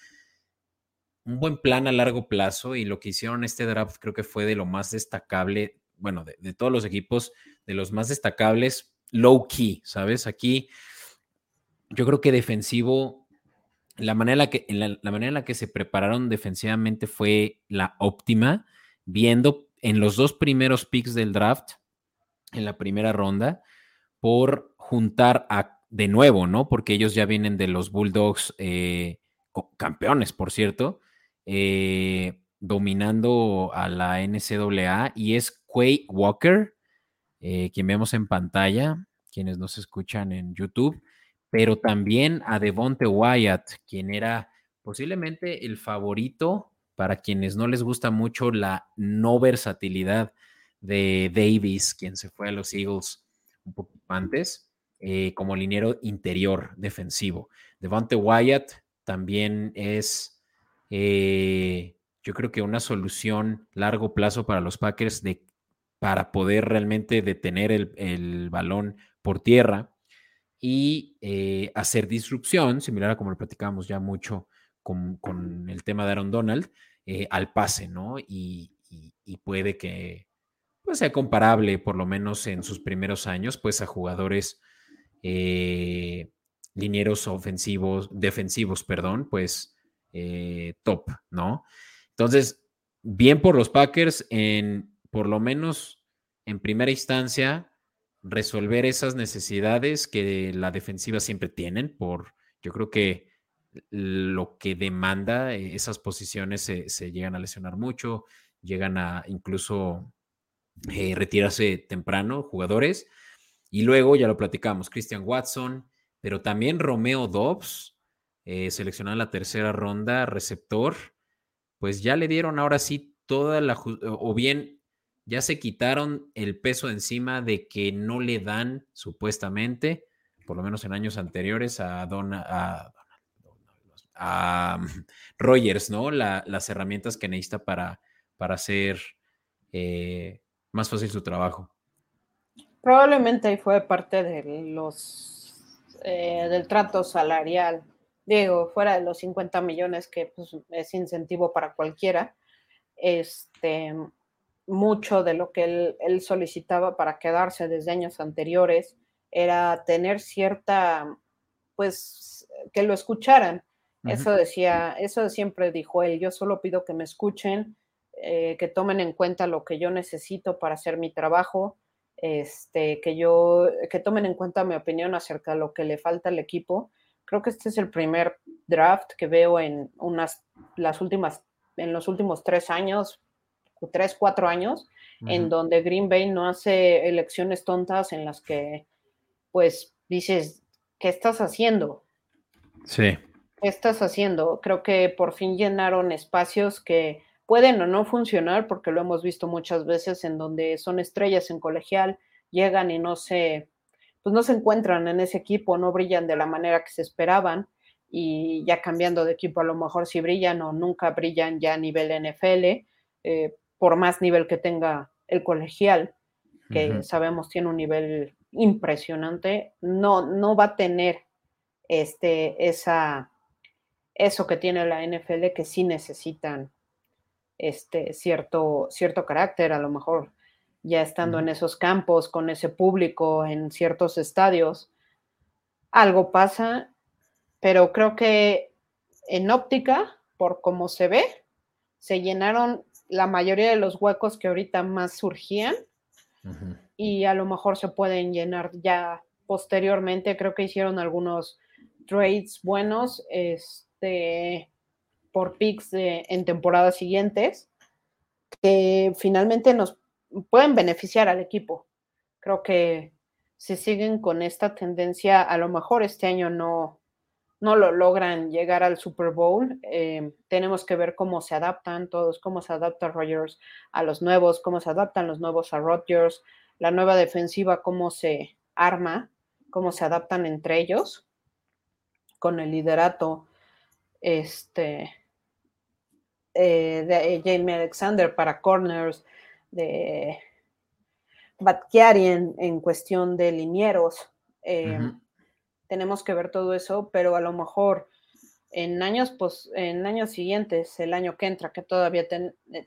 un buen plan a largo plazo y lo que hicieron este draft creo que fue de lo más destacable, bueno, de, todos los equipos, de los más destacables, low key, ¿sabes? Aquí yo creo que defensivo, la manera, en la que, la manera en la que se prepararon defensivamente fue la óptima, viendo en los dos primeros picks del draft, en la primera ronda, por juntar a, de nuevo, ¿no? Porque ellos ya vienen de los Bulldogs, eh, campeones, por cierto, eh, dominando a la NCAA, y es Quay Walker, eh, quien vemos en pantalla, quienes nos escuchan en YouTube, pero también a Devonte Wyatt, quien era posiblemente el favorito para quienes no les gusta mucho la no versatilidad de Davis, quien se fue a los Eagles un poco antes, eh, como liniero interior defensivo. Devonte Wyatt también es, eh, yo creo que una solución largo plazo para los Packers de, para poder realmente detener el, balón por tierra y eh, hacer disrupción, similar a como lo platicábamos ya mucho con, el tema de Aaron Donald al pase, ¿no? Y, puede que pues, sea comparable, por lo menos en sus primeros años, pues a jugadores eh, linieros ofensivos, defensivos, perdón, pues eh, top, ¿no? Entonces, bien por los Packers en, por lo menos en primera instancia, resolver esas necesidades que la defensiva siempre tienen, por, yo creo que lo que demanda eh, esas posiciones se, llegan a lesionar mucho, llegan a incluso eh, retirarse temprano jugadores. Y luego, ya lo platicamos, Christian Watson, pero también Romeo Dobbs, eh, seleccionado en la tercera ronda, receptor, pues ya le dieron ahora sí toda la, o bien ya se quitaron el peso encima de que no le dan supuestamente, por lo menos en años anteriores, a, Don, a a Rogers, ¿no? las herramientas que necesita para, para hacer eh, más fácil su trabajo. Probablemente fue parte de los eh, del trato salarial. Digo, fuera de los 50 millones, que pues, es incentivo para cualquiera, este, mucho de lo que él, él, solicitaba para quedarse desde años anteriores era tener cierta, pues, que lo escucharan. Eso decía, eso siempre dijo él, yo solo pido que me escuchen, eh, que tomen en cuenta lo que yo necesito para hacer mi trabajo, este, que yo, que tomen en cuenta mi opinión acerca de lo que le falta al equipo. Creo que este es el primer draft que veo en unas, las últimas, en los últimos tres años, tres, cuatro años, en donde Green Bay no hace elecciones tontas en las que, pues, dices, ¿qué estás haciendo? Sí estás haciendo? Creo que por fin llenaron espacios que pueden o no funcionar, porque lo hemos visto muchas veces en donde son estrellas en colegial, llegan y no se, pues no se encuentran en ese equipo, no brillan de la manera que se esperaban y ya cambiando de equipo a lo mejor si brillan o nunca brillan ya a nivel NFL, eh, por más nivel que tenga el colegial, que sabemos tiene un nivel impresionante, no, no va a tener este, esa, eso que tiene la NFL que sí necesitan este cierto, cierto carácter, a lo mejor ya estando en esos campos, con ese público, en ciertos estadios, algo pasa, pero creo que en óptica, por cómo se ve, se llenaron la mayoría de los huecos que ahorita más surgían y a lo mejor se pueden llenar ya posteriormente. Creo que hicieron algunos trades buenos. Es, este, por picks en temporadas siguientes que finalmente nos pueden beneficiar al equipo. Creo que si siguen con esta tendencia, a lo mejor este año no, no lo logran llegar al Super Bowl. Eh, tenemos que ver cómo se adaptan todos, cómo se adapta Rogers a los nuevos, cómo se adaptan los nuevos a Rodgers, la nueva defensiva, cómo se arma, cómo se adaptan entre ellos con el liderato este, eh, de Jamie Alexander para corners, de Batkiari en, cuestión de linieros. Eh, tenemos que ver todo eso, pero a lo mejor en años, pues, en años siguientes, el año que entra, que todavía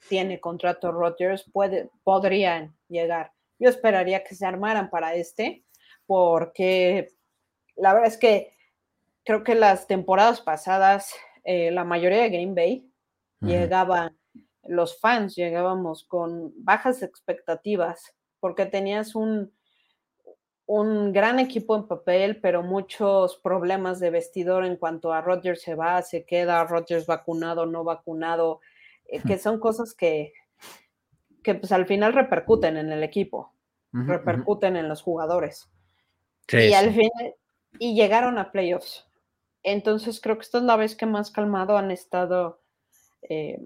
tiene contrato Rodgers, puede, podrían llegar. Yo esperaría que se armaran para este, porque la verdad es que creo que las temporadas pasadas, eh, la mayoría de Green Bay llegaban, los fans llegábamos con bajas expectativas, porque tenías un, un gran equipo en papel, pero muchos problemas de vestidor en cuanto a Rodgers se va, se queda, Rodgers vacunado, no vacunado, eh, que son cosas que, que pues al final repercuten en el equipo, repercuten en los jugadores. y al final, y llegaron a playoffs. Entonces creo que esta es la vez que más calmado han estado eh,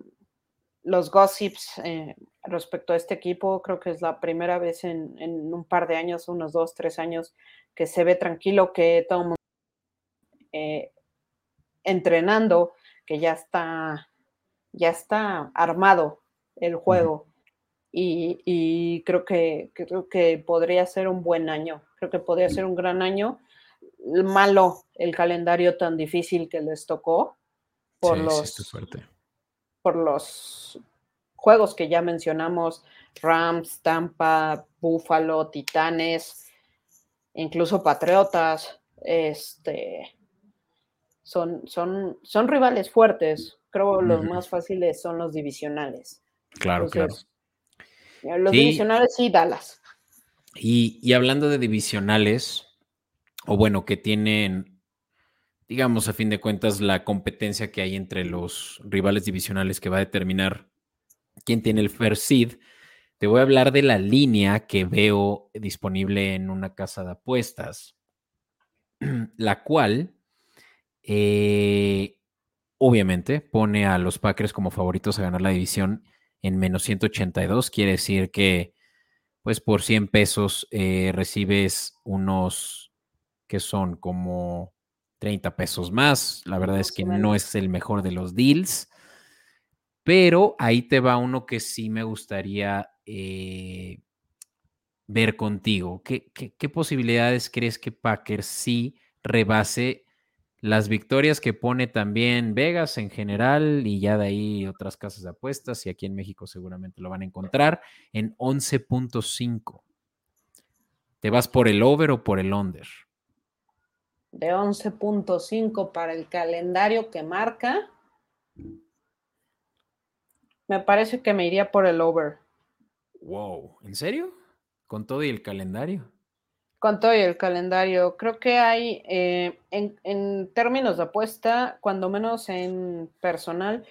los gossips eh, respecto a este equipo. Creo que es la primera vez en, un par de años, unos dos, tres años, que se ve tranquilo, que todo el mundo eh, entrenando, que ya está, ya está armado el juego. Y, creo que creo que podría ser un buen año. Creo que podría ser un gran año. Malo el calendario tan difícil que les tocó por los por los juegos que ya mencionamos, Rams, Tampa, Buffalo, Titanes, incluso Patriotas, este, son, son, son rivales fuertes. Creo los más fáciles son los divisionales. Claro, claro. Los divisionales sí, Dallas. Y, y hablando de divisionales, o bueno, que tienen digamos, a fin de cuentas, la competencia que hay entre los rivales divisionales que va a determinar quién tiene el first seed. Te voy a hablar de la línea que veo disponible en una casa de apuestas, (clears throat) la cual, eh, obviamente, pone a los Packers como favoritos a ganar la división en menos 182. Quiere decir que, pues, por 100 pesos eh, recibes unos que son como 30 pesos más. La verdad es que no es el mejor de los deals, pero ahí te va uno que sí me gustaría eh, ver contigo. ¿Qué, posibilidades crees que Packers sí rebase las victorias que pone también Vegas en general y ya de ahí otras casas de apuestas y aquí en México seguramente lo van a encontrar en 11.5? ¿Te vas por el over o por el under? De 11.5 para el calendario que marca, me parece que me iría por el over. Wow, ¿en serio? ¿Con todo y el calendario? Con todo y el calendario. Creo que hay, eh, en, términos de apuesta, cuando menos en personal,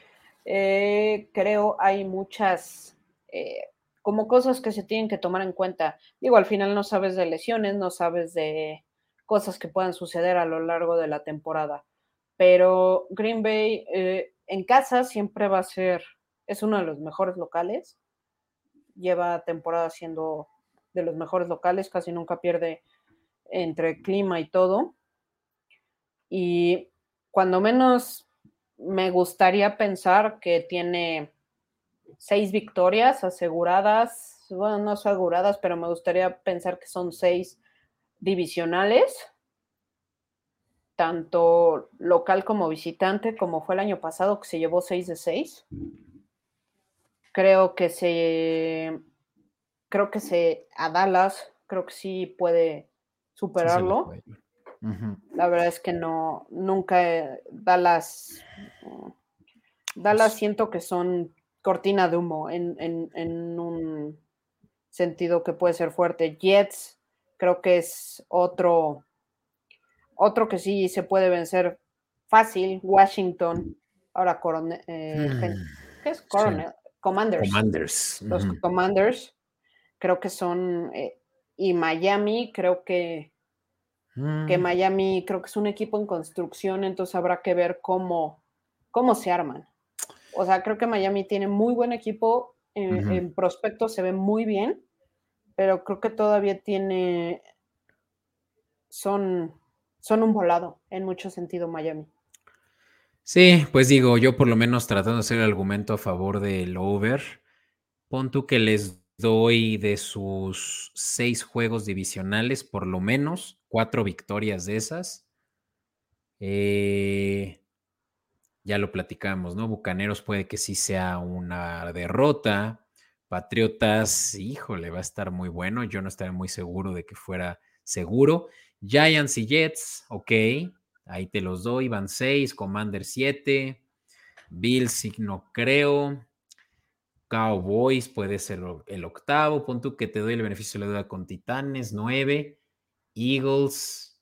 eh, creo hay muchas eh, como cosas que se tienen que tomar en cuenta. Digo, al final no sabes de lesiones, no sabes de cosas que puedan suceder a lo largo de la temporada. Pero Green Bay eh, en casa siempre va a ser, es uno de los mejores locales. Lleva temporada siendo de los mejores locales, casi nunca pierde entre clima y todo. Y cuando menos me gustaría pensar que tiene seis victorias aseguradas, bueno, no aseguradas, pero me gustaría pensar que son seis divisionales, tanto local como visitante, como fue el año pasado, que se llevó 6 de 6. Creo que se. Creo que se. A Dallas, creo que sí puede superarlo. La verdad es que no. Nunca. Dallas. Dallas pues siento que son cortina de humo en, en un sentido que puede ser fuerte. Jets creo que es otro, otro que sí se puede vencer fácil, Washington, ahora eh, hmm, ¿qué es Coronel? Commanders. Los Commanders, creo que son, eh, y Miami, creo que, que hmm. Miami, creo que es un equipo en construcción, entonces habrá que ver cómo, cómo se arman. O sea, creo que Miami tiene muy buen equipo, en prospecto se ve muy bien, pero creo que todavía tiene, son, son un volado en mucho sentido Miami. Sí, pues digo, yo por lo menos tratando de hacer el argumento a favor del over, pon tú que les doy de sus seis juegos divisionales, por lo menos cuatro victorias de esas. Eh, ya lo platicamos, ¿no? Bucaneros puede que sí sea una derrota. Patriotas, híjole, va a estar muy bueno. Yo no estaría muy seguro de que fuera seguro. Giants y Jets, ok, ahí te los doy, van 6, Commander 7, Bills no creo, Cowboys puede ser el octavo, pon tú que te doy el beneficio de la duda con Titanes, 9, Eagles,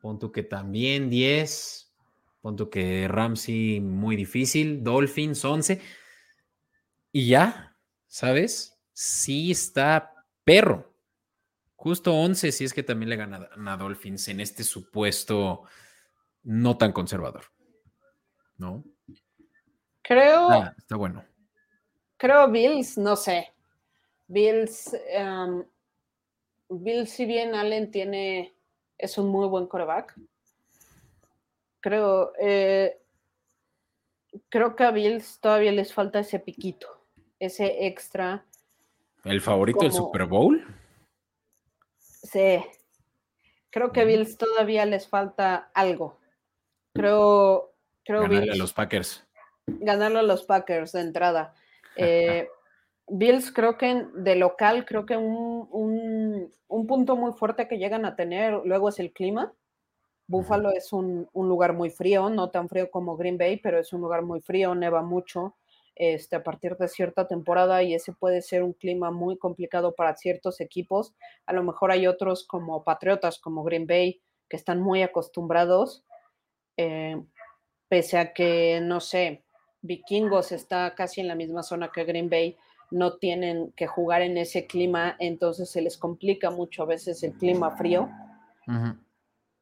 pon tú que también 10, pon tú que Ramsey muy difícil, Dolphins 11, y ya, ¿sabes? Sí está perro. Justo 11, si es que también le gana a Dolphins en este supuesto no tan conservador. ¿No? Creo. Ah, está bueno. Creo Bills, no sé. Bills, em, Bills, si bien Allen tiene, es un muy buen coreback. Creo, eh, creo que a Bills todavía les falta ese piquito, ese extra. ¿El favorito del Super Bowl? Sí. Creo que Bills todavía les falta algo. Creo, creo Ganarle a los Packers. Ganarle a los Packers de entrada. (laughs) Eh, Bills creo que de local, creo que un, punto muy fuerte que llegan a tener luego es el clima. Buffalo es un, un, lugar muy frío, no tan frío como Green Bay, pero es un lugar muy frío, neva mucho este, a partir de cierta temporada y ese puede ser un clima muy complicado para ciertos equipos. A lo mejor hay otros como Patriotas, como Green Bay, que están muy acostumbrados, eh, pese a que, no sé, Vikingos está casi en la misma zona que Green Bay, no tienen que jugar en ese clima, entonces se les complica mucho a veces el clima frío.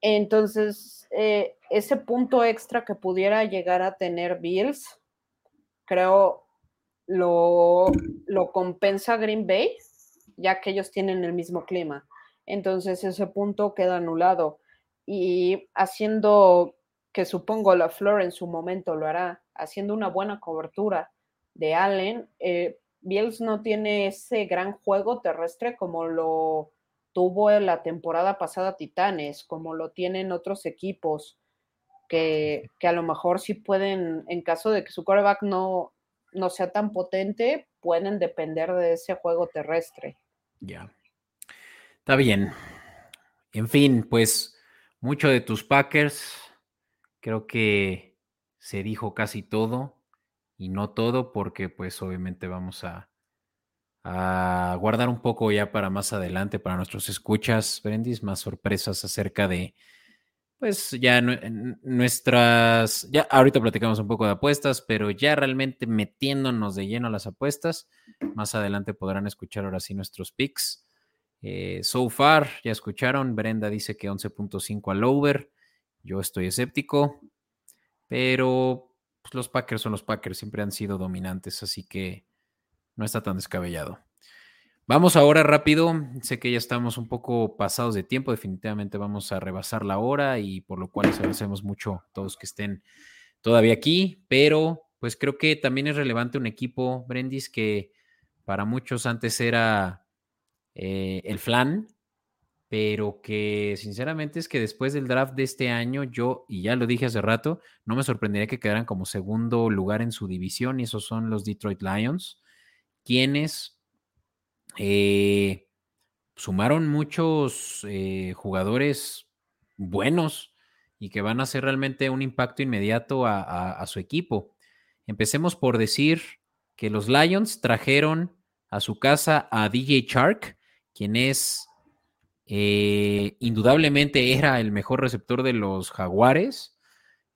Entonces, eh, ese punto extra que pudiera llegar a tener Bills, creo, lo, lo compensa Green Bay, ya que ellos tienen el mismo clima. Entonces ese punto queda anulado. Y haciendo, que supongo la Flor en su momento lo hará, haciendo una buena cobertura de Allen, eh, Bills no tiene ese gran juego terrestre como lo tuvo en la temporada pasada Titanes, como lo tienen otros equipos que, a lo mejor sí pueden, en caso de que su coreback no, no sea tan potente, pueden depender de ese juego terrestre. Ya. Está bien. En fin, pues mucho de tus Packers. Creo que se dijo casi todo y no todo porque pues obviamente vamos a, a guardar un poco ya para más adelante para nuestros escuchas, Brendis, más sorpresas acerca de pues ya nuestras, ya ahorita platicamos un poco de apuestas, pero ya realmente metiéndonos de lleno a las apuestas, más adelante podrán escuchar ahora sí nuestros picks. Eh, so far, ya escucharon, Brenda dice que 11.5 al over, yo estoy escéptico, pero pues, los Packers son los Packers, siempre han sido dominantes, así que no está tan descabellado. Vamos ahora rápido. Sé que ya estamos un poco pasados de tiempo. Definitivamente vamos a rebasar la hora y por lo cual les agradecemos mucho a todos que estén todavía aquí. Pero pues creo que también es relevante un equipo, Brendis, que para muchos antes era eh, el flan, pero que sinceramente es que después del draft de este año, yo, y ya lo dije hace rato, no me sorprendería que quedaran como segundo lugar en su división y esos son los Detroit Lions, quienes eh, sumaron muchos eh, jugadores buenos y que van a hacer realmente un impacto inmediato a, su equipo. Empecemos por decir que los Lions trajeron a su casa a DJ Shark, quien es eh, indudablemente era el mejor receptor de los Jaguares.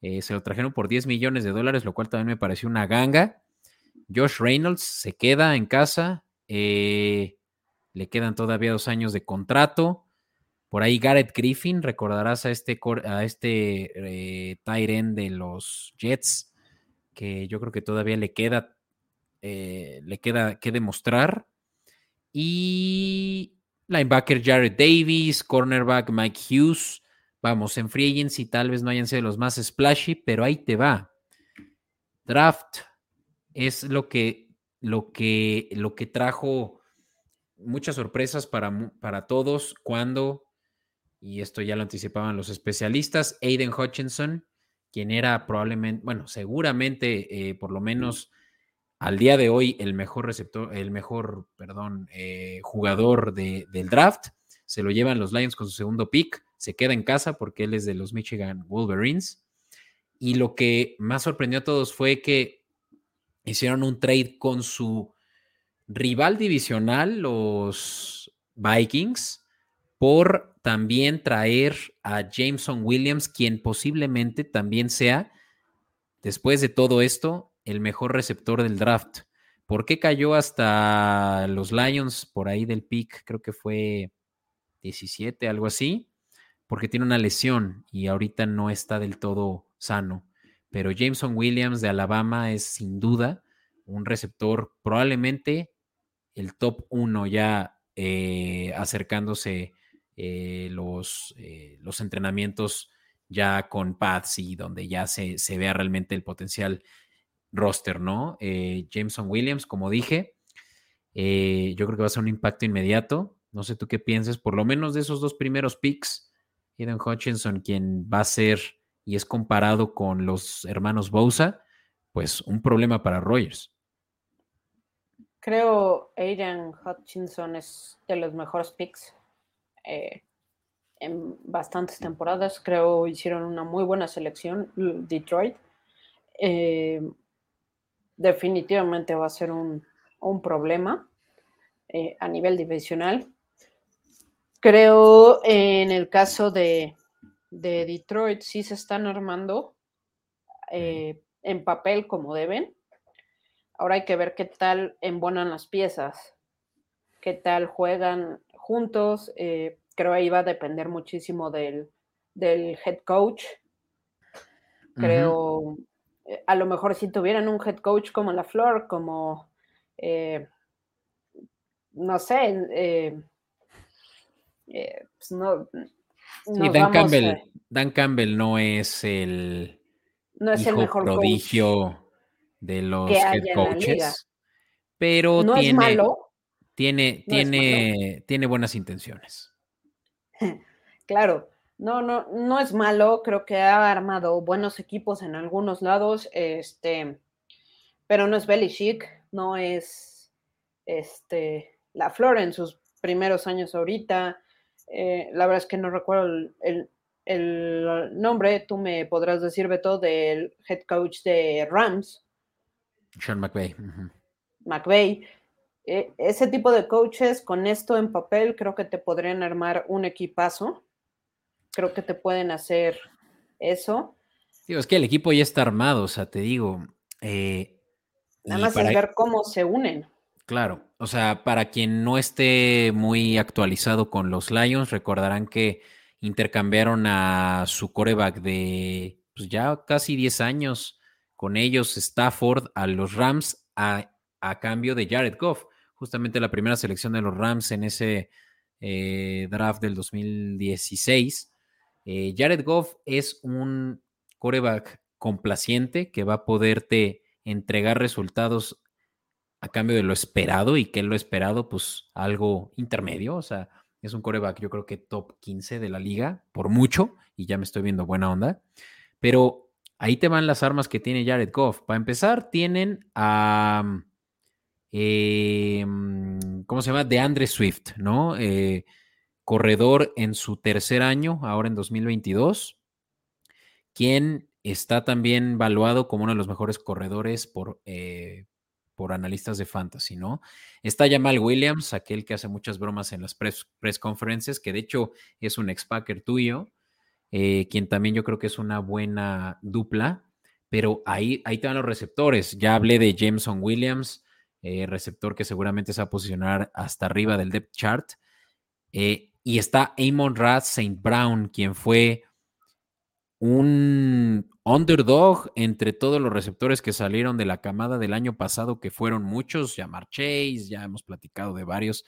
se lo trajeron por 10 millones de dólares, lo cual también me pareció una ganga. Josh Reynolds se queda en casa, eh, le quedan todavía dos años de contrato. Por ahí Garrett Griffin, recordarás a este, a este eh, de los Jets, que yo creo que todavía le queda, eh, le queda que demostrar. Y Linebacker Jared Davis, cornerback Mike Hughes. Vamos, en free agency tal vez no hayan sido los más splashy, pero ahí te va. Draft es lo que, lo que, lo que trajo muchas sorpresas para, para todos cuando, y esto ya lo anticipaban los especialistas, Aiden Hutchinson, quien era probablemente, bueno, seguramente eh, por lo menos al día de hoy el mejor receptor, el mejor, perdón, eh, jugador del draft. Se lo llevan los Lions con su segundo pick. Se queda en casa porque él es de los Michigan Wolverines. Y lo que más sorprendió a todos fue que hicieron un trade con su rival divisional, los Vikings, por también traer a Jameson Williams, quien posiblemente también sea, después de todo esto, el mejor receptor del draft. ¿Por qué cayó hasta los Lions por ahí del pick? Creo que fue 17, algo así. Porque tiene una lesión y ahorita no está del todo sano. Pero Jameson Williams de Alabama es sin duda un receptor, probablemente el top 1 ya eh, acercándose eh, los, eh, los entrenamientos ya con Patsy, donde ya se, se vea realmente el potencial roster, ¿no? Jameson Williams, como dije, yo creo que va a ser un impacto inmediato. No sé tú qué pienses, por lo menos de esos dos primeros picks, Eden Hutchinson, quien va a ser y es comparado con los hermanos Bosa, pues un problema para Rogers. Creo Aiden Hutchinson es de los mejores picks eh, en bastantes temporadas. Creo hicieron una muy buena selección Detroit. Eh, definitivamente va a ser un, problema eh, a nivel divisional. Creo en el caso de, Detroit sí se están armando eh, en papel como deben. Ahora hay que ver qué tal embonan las piezas, qué tal juegan juntos. Eh, creo ahí va a depender muchísimo del, head coach. Creo, eh, a lo mejor si tuvieran un head coach como la Flor, como, eh, no sé, eh, pues no... Dan, Campbell, Dan Campbell no es el, no es el mejor prodigio de los head coaches, pero no tiene, es malo. Tiene, tiene, tiene buenas intenciones. (laughs) Claro, no, no, no es malo, creo que ha armado buenos equipos en algunos lados, este, pero no es Belichick, no es este, la Flor en sus primeros años ahorita. Eh, la verdad es que no recuerdo el, nombre, tú me podrás decir, Beto, del head coach de Rams. Sean McVay. McVay. Eh, ese tipo de coaches con esto en papel creo que te podrían armar un equipazo creo que te pueden hacer eso. Digo, es que el equipo ya está armado, o sea, te digo. Eh, Nada más es ver cómo se unen. Claro, o sea, para quien no esté muy actualizado con los Lions, recordarán que intercambiaron a su coreback de pues ya casi 10 años con ellos, Stafford, a los Rams a, cambio de Jared Goff, justamente la primera selección de los Rams en ese eh, draft del 2016. Eh, Jared Goff es un coreback complaciente que va a poderte entregar resultados a cambio de lo esperado y que lo esperado, pues algo intermedio. O sea, es un coreback, yo creo que top 15 de la liga, por mucho, y ya me estoy viendo buena onda. Pero ahí te van las armas que tiene Jared Goff. Para empezar, tienen a. Em, ¿Cómo se llama? De Andre Swift, ¿no? Eh, corredor en su tercer año, ahora en 2022, quien está también valuado como uno de los mejores corredores por, eh, por analistas de fantasy, ¿no? Está Jamal Williams, aquel que hace muchas bromas en las press, press conferences, que de hecho es un ex-packer tuyo, eh, quien también yo creo que es una buena dupla, pero ahí, ahí van los receptores. Ya hablé de Jameson Williams, eh, receptor que seguramente se va a posicionar hasta arriba del depth chart. Y está Amon Rath St. Brown, quien fue un underdog entre todos los receptores que salieron de la camada del año pasado, que fueron muchos, ya Chase, ya hemos platicado de varios.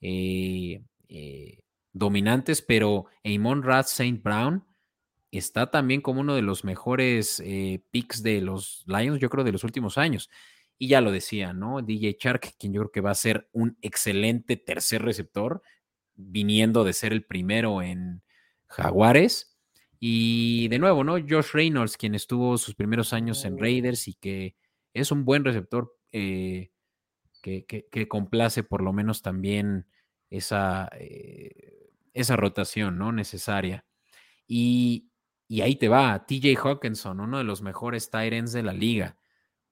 Eh, eh, dominantes, pero Amon Rath St. Brown está también como uno de los mejores eh, picks de los Lions, yo creo, de los últimos años. Y ya lo decía, ¿no? DJ Shark, quien yo creo que va a ser un excelente tercer receptor, viniendo de ser el primero en Jaguares. Y de nuevo, ¿no? Josh Reynolds, quien estuvo sus primeros años en Raiders y que es un buen receptor eh, que, complace por lo menos también esa, eh, esa rotación, ¿no? Necesaria. Y, ahí te va, TJ Hawkinson, uno de los mejores tight ends de la liga,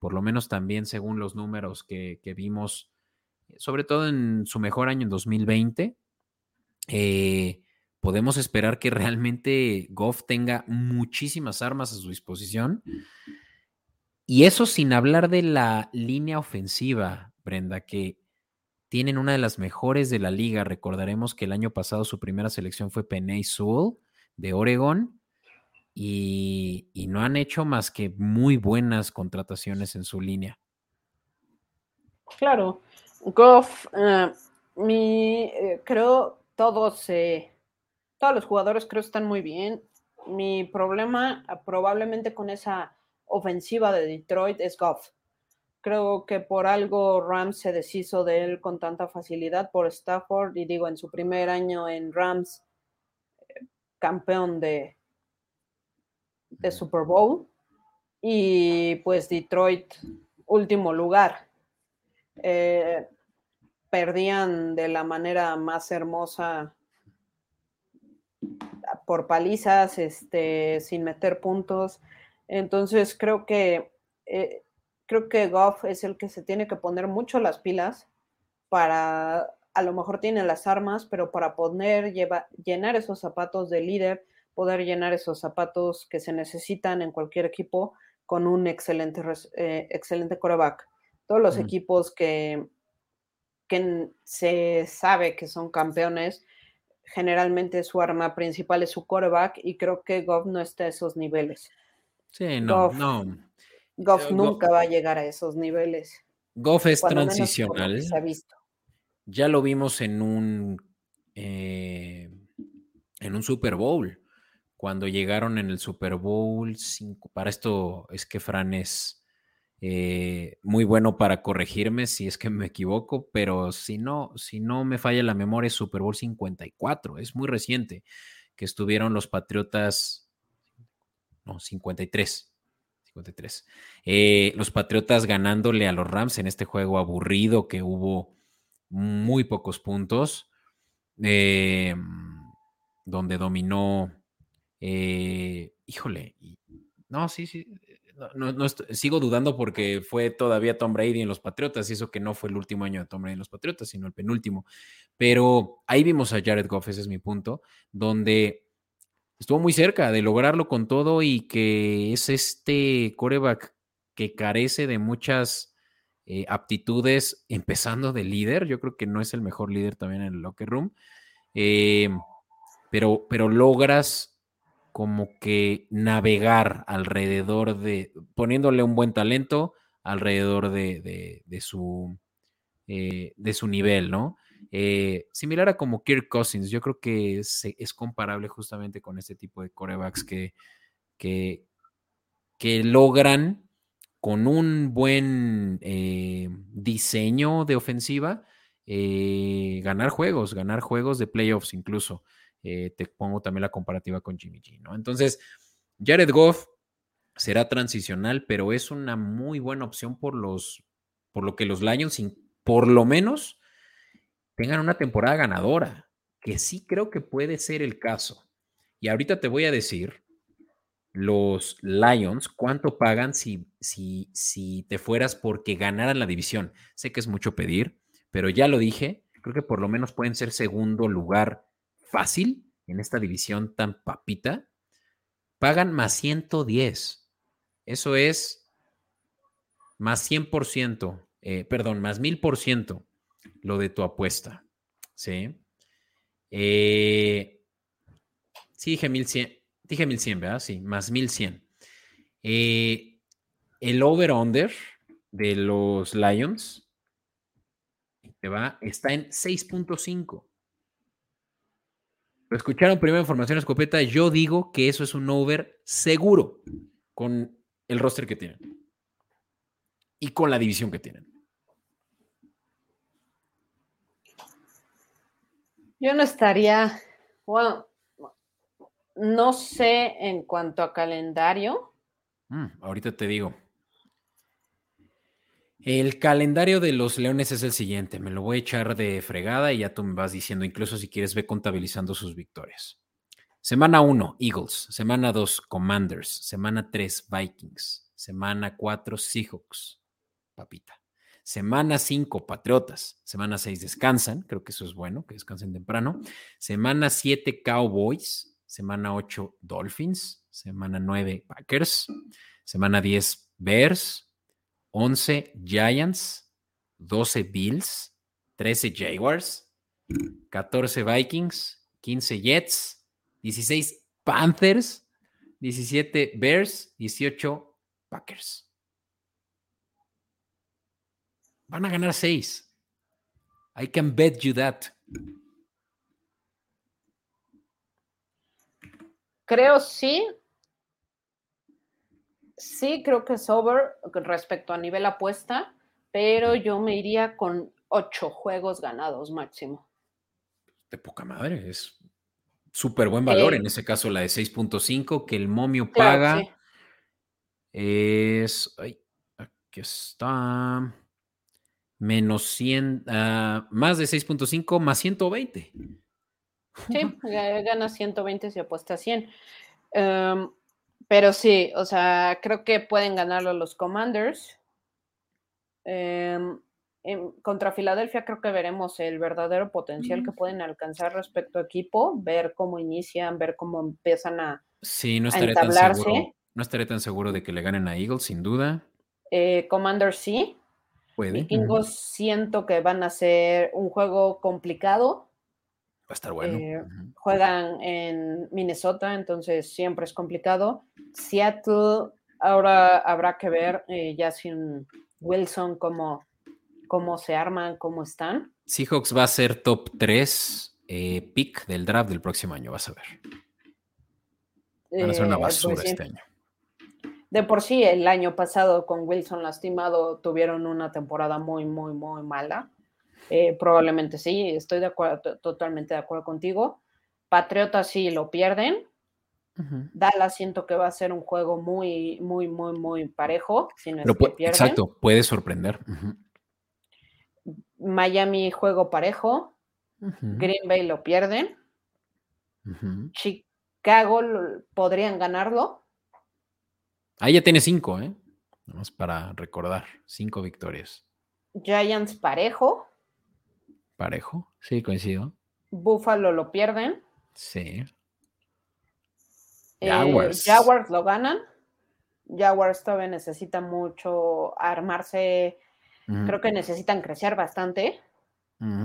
por lo menos también según los números que, vimos, sobre todo en su mejor año en 2020. Eh, podemos esperar que realmente Goff tenga muchísimas armas a su disposición. Y eso sin hablar de la línea ofensiva, Brenda, que tienen una de las mejores de la liga. Recordaremos que el año pasado su primera selección fue Penay Sewell de Oregon y, no han hecho más que muy buenas contrataciones en su línea. Claro, Goff, eh, mi, eh, creo todos eh, todos los jugadores creo están muy bien. Mi problema ah, probablemente con esa ofensiva de Detroit es Goff. Creo que por algo Rams se deshizo de él con tanta facilidad por Stafford y digo, en su primer año en Rams, eh, campeón de, de Super Bowl y pues Detroit último lugar. Eh, perdían de la manera más hermosa por palizas, este, sin meter puntos. Entonces creo que eh, creo que Goff es el que se tiene que poner mucho las pilas para, a lo mejor tiene las armas, pero para poder llenar esos zapatos de líder, poder llenar esos zapatos que se necesitan en cualquier equipo con un excelente, eh, excelente coreback. Todos los equipos que, que se sabe que son campeones generalmente su arma principal es su quarterback y creo que Goff no está a esos niveles. Sí, no, no. Goff nunca va a llegar a esos niveles. Goff es transicional. Ya lo vimos en un eh, en un Super Bowl. Cuando llegaron en el Super Bowl 5. Para esto es que Fran es eh, muy bueno para corregirme si es que me equivoco, pero si no, si no me falla la memoria, es Super Bowl 54, es muy reciente que estuvieron los Patriotas, no, 53. 53. Eh, los Patriotas ganándole a los Rams en este juego aburrido que hubo muy pocos puntos, eh, donde dominó, híjole, no, sí, sí, no, sigo dudando porque fue todavía Tom Brady en los Patriotas, y eso que no fue el último año de Tom Brady en los Patriotas, sino el penúltimo. Pero ahí vimos a Jared Goff, ese es mi punto, donde estuvo muy cerca de lograrlo con todo y que es este coreback que carece de muchas eh, aptitudes, empezando de líder. Yo creo que no es el mejor líder también en el locker room, eh, pero, pero logras como que navegar alrededor de, poniéndole un buen talento alrededor de, su, eh, de su nivel, ¿no? Eh, similar a como Kirk Cousins, yo creo que es, es comparable justamente con este tipo de corebacks que, que, que logran con un buen eh, diseño de ofensiva ganar juegos, ganar juegos de playoffs incluso. Eh, te pongo también la comparativa con Jimmy G, ¿no? Entonces, Jared Goff será transicional, pero es una muy buena opción por los, por lo que los Lions, por lo menos, tengan una temporada ganadora, que sí creo que puede ser el caso. Y ahorita te voy a decir los Lions cuánto pagan si, si, si te fueras porque ganaran la división. Sé que es mucho pedir, pero ya lo dije, creo que por lo menos pueden ser segundo lugar fácil en esta división tan papita, pagan más 110. Eso es más 100%, eh, perdón, más 1000% lo de tu apuesta. ¿Sí? Eh, sí, dije 1100, dije 1100, ¿verdad? Sí, más 1100. Eh, el over-under de los Lions te va, está en 6.5. Lo escucharon primero información escopeta. Yo digo que eso es un over seguro con el roster que tienen y con la división que tienen. Yo no estaría, bueno, no sé en cuanto a calendario. Mm, ahorita te digo. El calendario de los Leones es el siguiente. Me lo voy a echar de fregada y ya tú me vas diciendo, incluso si quieres, ve contabilizando sus victorias. Semana 1, Eagles. Semana 2, Commanders. Semana 3, Vikings. Semana 4, Seahawks. Papita. Semana 5, Patriotas. Semana 6, descansan. Creo que eso es bueno, que descansen temprano. Semana 7, Cowboys. Semana 8, Dolphins. Semana 9, Packers. Semana 10, Bears. 11 Giants, 12 Bills, 13 Jaguars, 14 Vikings, 15 Jets, 16 Panthers, 17 Bears, 18 Packers. Van a ganar 6. I can bet you that. Creo sí, sí creo que es over respecto a nivel apuesta, pero yo me iría con ocho juegos ganados máximo. De poca madre, es súper buen valor. en ese caso, la de 6.5, que el momio paga es. Ay, aquí está. Menos 100, ah, más de 6.5 más 120. Sí, (laughs) gana 120 si apuesta 100. Pero sí, o sea, creo que pueden ganarlo los Commanders. Em, contra Filadelfia creo que veremos el verdadero potencial que pueden alcanzar respecto a equipo, ver cómo inician, ver cómo empiezan a, sí, no estaré Tan seguro, no estaré tan seguro de que le ganen a Eagles, sin duda. Eh, Commanders sí. Puede. Vikingos siento que van a ser un juego complicado, Va a estar bueno. Eh, juegan en Minnesota, entonces siempre es complicado. Seattle, ahora habrá que ver eh, ya sin Wilson cómo, cómo se arman, cómo están. Seahawks va a ser top 3 eh, pick del draft del próximo año, vas a ver. Van a ser una basura pues este año. De por sí, el año pasado con Wilson lastimado tuvieron una temporada muy, muy, muy mala. Eh, probablemente sí, estoy de acuerdo, totalmente de acuerdo contigo. Patriotas sí lo pierden. Dallas siento que va a ser un juego muy, muy, muy, muy parejo. exacto, puede sorprender. Miami juego parejo. Green Bay lo pierden. Chicago podrían ganarlo. Ahí ya tiene cinco, ¿eh? Vamos para recordar, cinco victorias. Giants parejo. Parejo, sí, coincido. Buffalo lo pierden. Sí. Eh, Jaguars. Jaguars lo ganan. Jaguars todavía necesita mucho armarse. Creo que necesitan crecer bastante.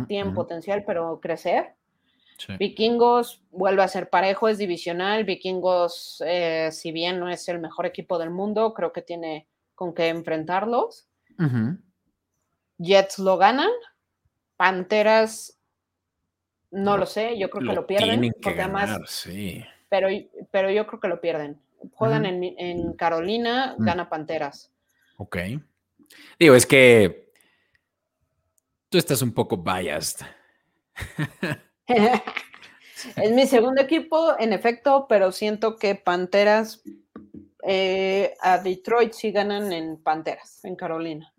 Tienen potencial, pero crecer. Vikingos vuelve a ser parejo, es divisional. Vikingos, eh, si bien no es el mejor equipo del mundo, creo que tiene con qué enfrentarlos. Jets lo ganan. Panteras, no lo sé, yo creo que lo pierden. porque además, sí. pero, pero yo creo que lo pierden. Juegan en, Carolina, mm. gana Panteras. Ok. Digo, es que tú estás un poco biased. (laughs) es mi segundo equipo, en efecto, pero siento que Panteras eh, a Detroit sí ganan en Panteras, en Carolina.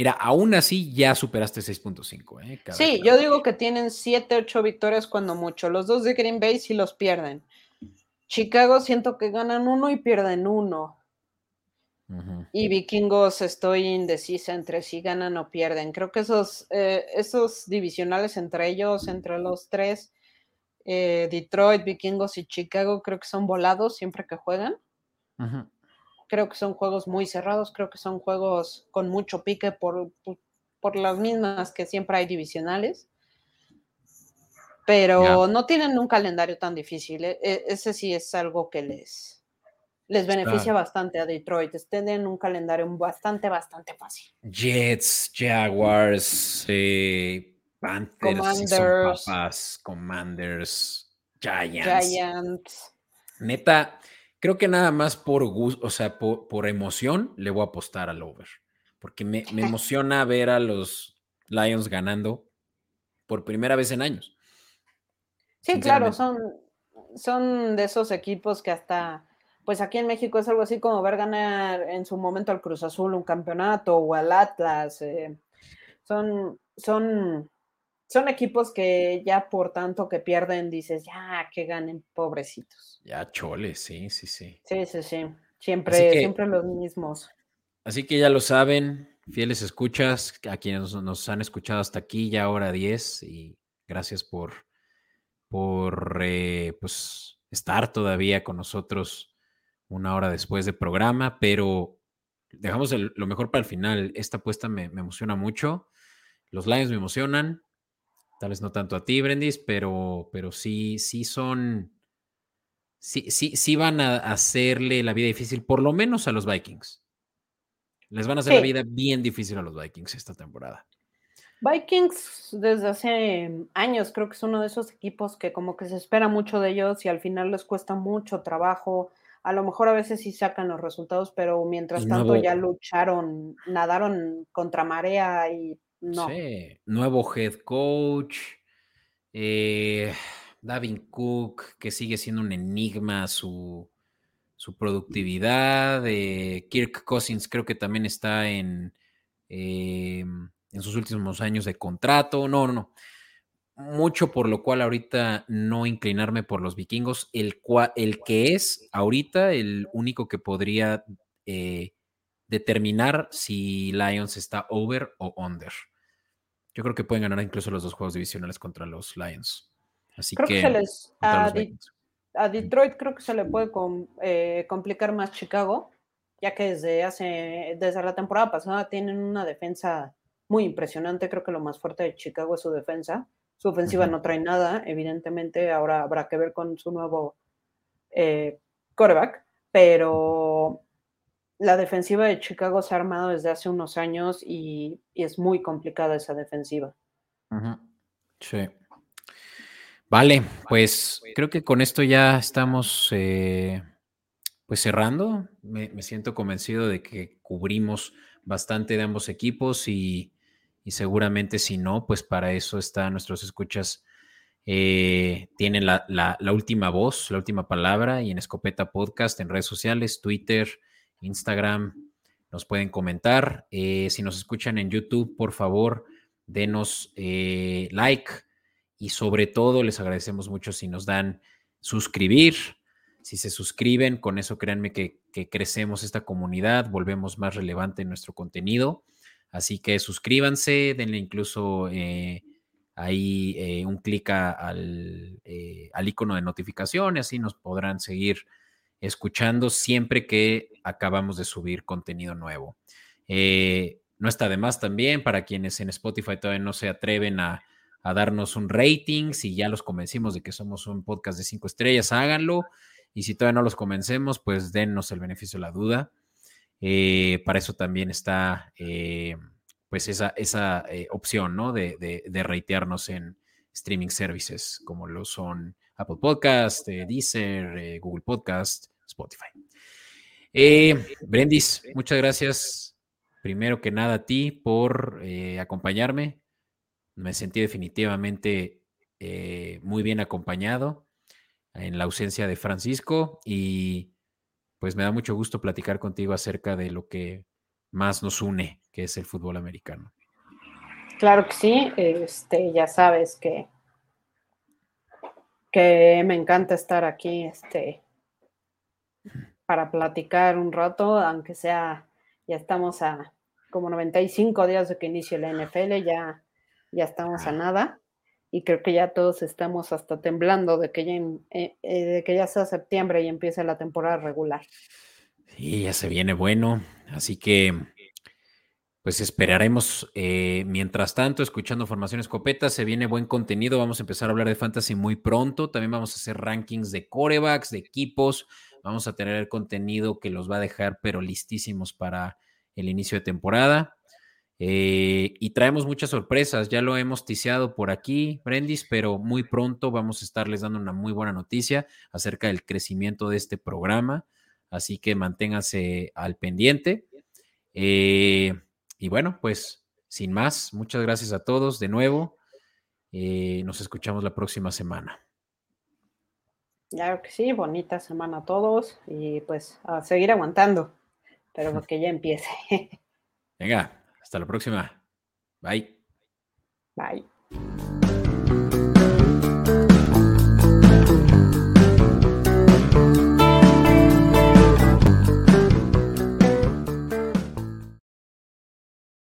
Mira, aún así ya superaste 6.5. ¿eh? sí, yo digo que tienen 7, 8 victorias cuando mucho. Los dos de Green Bay sí los pierden. Chicago siento que ganan uno y pierden uno. Y Vikingos estoy indecisa entre si ganan o pierden. Creo que esos, eh, esos divisionales entre ellos, entre los tres, eh, Detroit, Vikingos y Chicago, creo que son volados siempre que juegan. Creo que son juegos muy cerrados, creo que son juegos con mucho pique por, por, las mismas que siempre hay divisionales. Pero no tienen un calendario tan difícil. E, e, ese sí es algo que les, les beneficia bastante a Detroit. Tienen un calendario bastante, bastante fácil. Jets, Jaguars, eh, Panthers, Commanders. Commanders. Giants. Giants. Neta, creo que nada más por gusto, o sea, por, por, emoción, le voy a apostar al over. Porque me, me (laughs) emociona ver a los Lions ganando por primera vez en años. Sí, claro, son, son de esos equipos que hasta, pues aquí en México es algo así como ver ganar en su momento al Cruz Azul un campeonato o al Atlas. Eh, son, son, son equipos que ya por tanto que pierden dices, ya que ganen, pobrecitos. Ya chole, sí, sí, sí. Sí, sí, sí. Siempre, siempre los mismos. Así que ya lo saben, fieles escuchas, a quienes nos han escuchado hasta aquí, ya hora 10, y gracias por por eh, pues, estar todavía con nosotros una hora después del programa, pero dejamos lo mejor para el final. Esta apuesta me, emociona mucho. Los Lions me emocionan. Tal vez no tanto a ti, Brendis, pero, pero sí, sí son. Sí, sí, sí van a hacerle la vida difícil, por lo menos a los Vikings. Les van a hacer la vida bien difícil a los Vikings esta temporada. Vikings desde hace años creo que es uno de esos equipos que como que se espera mucho de ellos y al final les cuesta mucho trabajo. A lo mejor a veces sí sacan los resultados, pero mientras tanto ya lucharon, nadaron contra marea y no. Sí, nuevo head coach, eh, Davin Cook, que sigue siendo un enigma su, su productividad. Eh, Kirk Cousins creo que también está en... Eh, en sus últimos años de contrato. No, no, no. Mucho por lo cual ahorita no inclinarme por los vikingos, el, el que es ahorita el único que podría determinar si Lions está over o under. Yo creo que pueden ganar incluso los dos juegos divisionales contra los Lions. Así que, a, Detroit creo que se le puede eh, complicar más Chicago, ya que desde hace desde la temporada pasada tienen una defensa muy impresionante. Creo que lo más fuerte de Chicago es su defensa. Su ofensiva no trae nada, evidentemente. Ahora habrá que ver con su nuevo eh, quarterback, pero la defensiva de Chicago se ha armado desde hace unos años y, es muy complicada esa defensiva. Sí. Vale, pues creo que con esto ya estamos eh, pues cerrando. me, siento convencido de que cubrimos bastante de ambos equipos y, seguramente si no, pues para eso están nuestros escuchas. Eh, tienen la, última voz, la última palabra y en Escopeta Podcast, en redes sociales, Twitter, Instagram, nos pueden comentar. Eh, si nos escuchan en YouTube, por favor, denos eh, like y sobre todo les agradecemos mucho si nos dan suscribir. Si se suscriben, con eso créanme que, crecemos esta comunidad, volvemos más relevante en nuestro contenido. Así que suscríbanse, denle incluso eh, ahí un clic al, al, icono de notificación y así nos podrán seguir escuchando siempre que acabamos de subir contenido nuevo. no está de más también para quienes en Spotify todavía no se atreven a, darnos un rating, si ya los convencimos de que somos un podcast de cinco estrellas, háganlo. Y si todavía no los convencemos, pues dennos el beneficio de la duda. Eh, para eso también está eh, pues esa, esa eh, opción, ¿no? De, de, reitearnos en streaming services como lo son Apple Podcast, Deezer, Google Podcast, Spotify. Brendis, muchas gracias. Primero que nada a ti por acompañarme. Me sentí definitivamente muy bien acompañado en la ausencia de Francisco y pues me da mucho gusto platicar contigo acerca de lo que más nos une, que es el fútbol americano. Claro que sí, este, ya sabes que, que me encanta estar aquí este, para platicar un rato, aunque sea, ya estamos a como 95 días de que inicie la NFL, ya, ya estamos a nada y creo que ya todos estamos hasta temblando de que ya, eh, eh, de que ya sea septiembre y empiece la temporada regular. Sí, ya se viene bueno, así que pues esperaremos. Eh, mientras tanto, escuchando Formación Escopeta, se viene buen contenido. Vamos a empezar a hablar de fantasy muy pronto. También vamos a hacer rankings de corebacks, de equipos. Vamos a tener contenido que los va a dejar, pero listísimos para el inicio de temporada. Eh, y traemos muchas sorpresas, ya lo hemos ticiado por aquí, Brendis, pero muy pronto vamos a estarles dando una muy buena noticia acerca del crecimiento de este programa, así que manténganse al pendiente. Eh, y bueno, pues sin más, muchas gracias a todos de nuevo. Eh, nos escuchamos la próxima semana. Claro que sí, bonita semana a todos y pues a seguir aguantando, pero (laughs) que ya empiece. (laughs) Venga, hasta la próxima. Bye. Bye.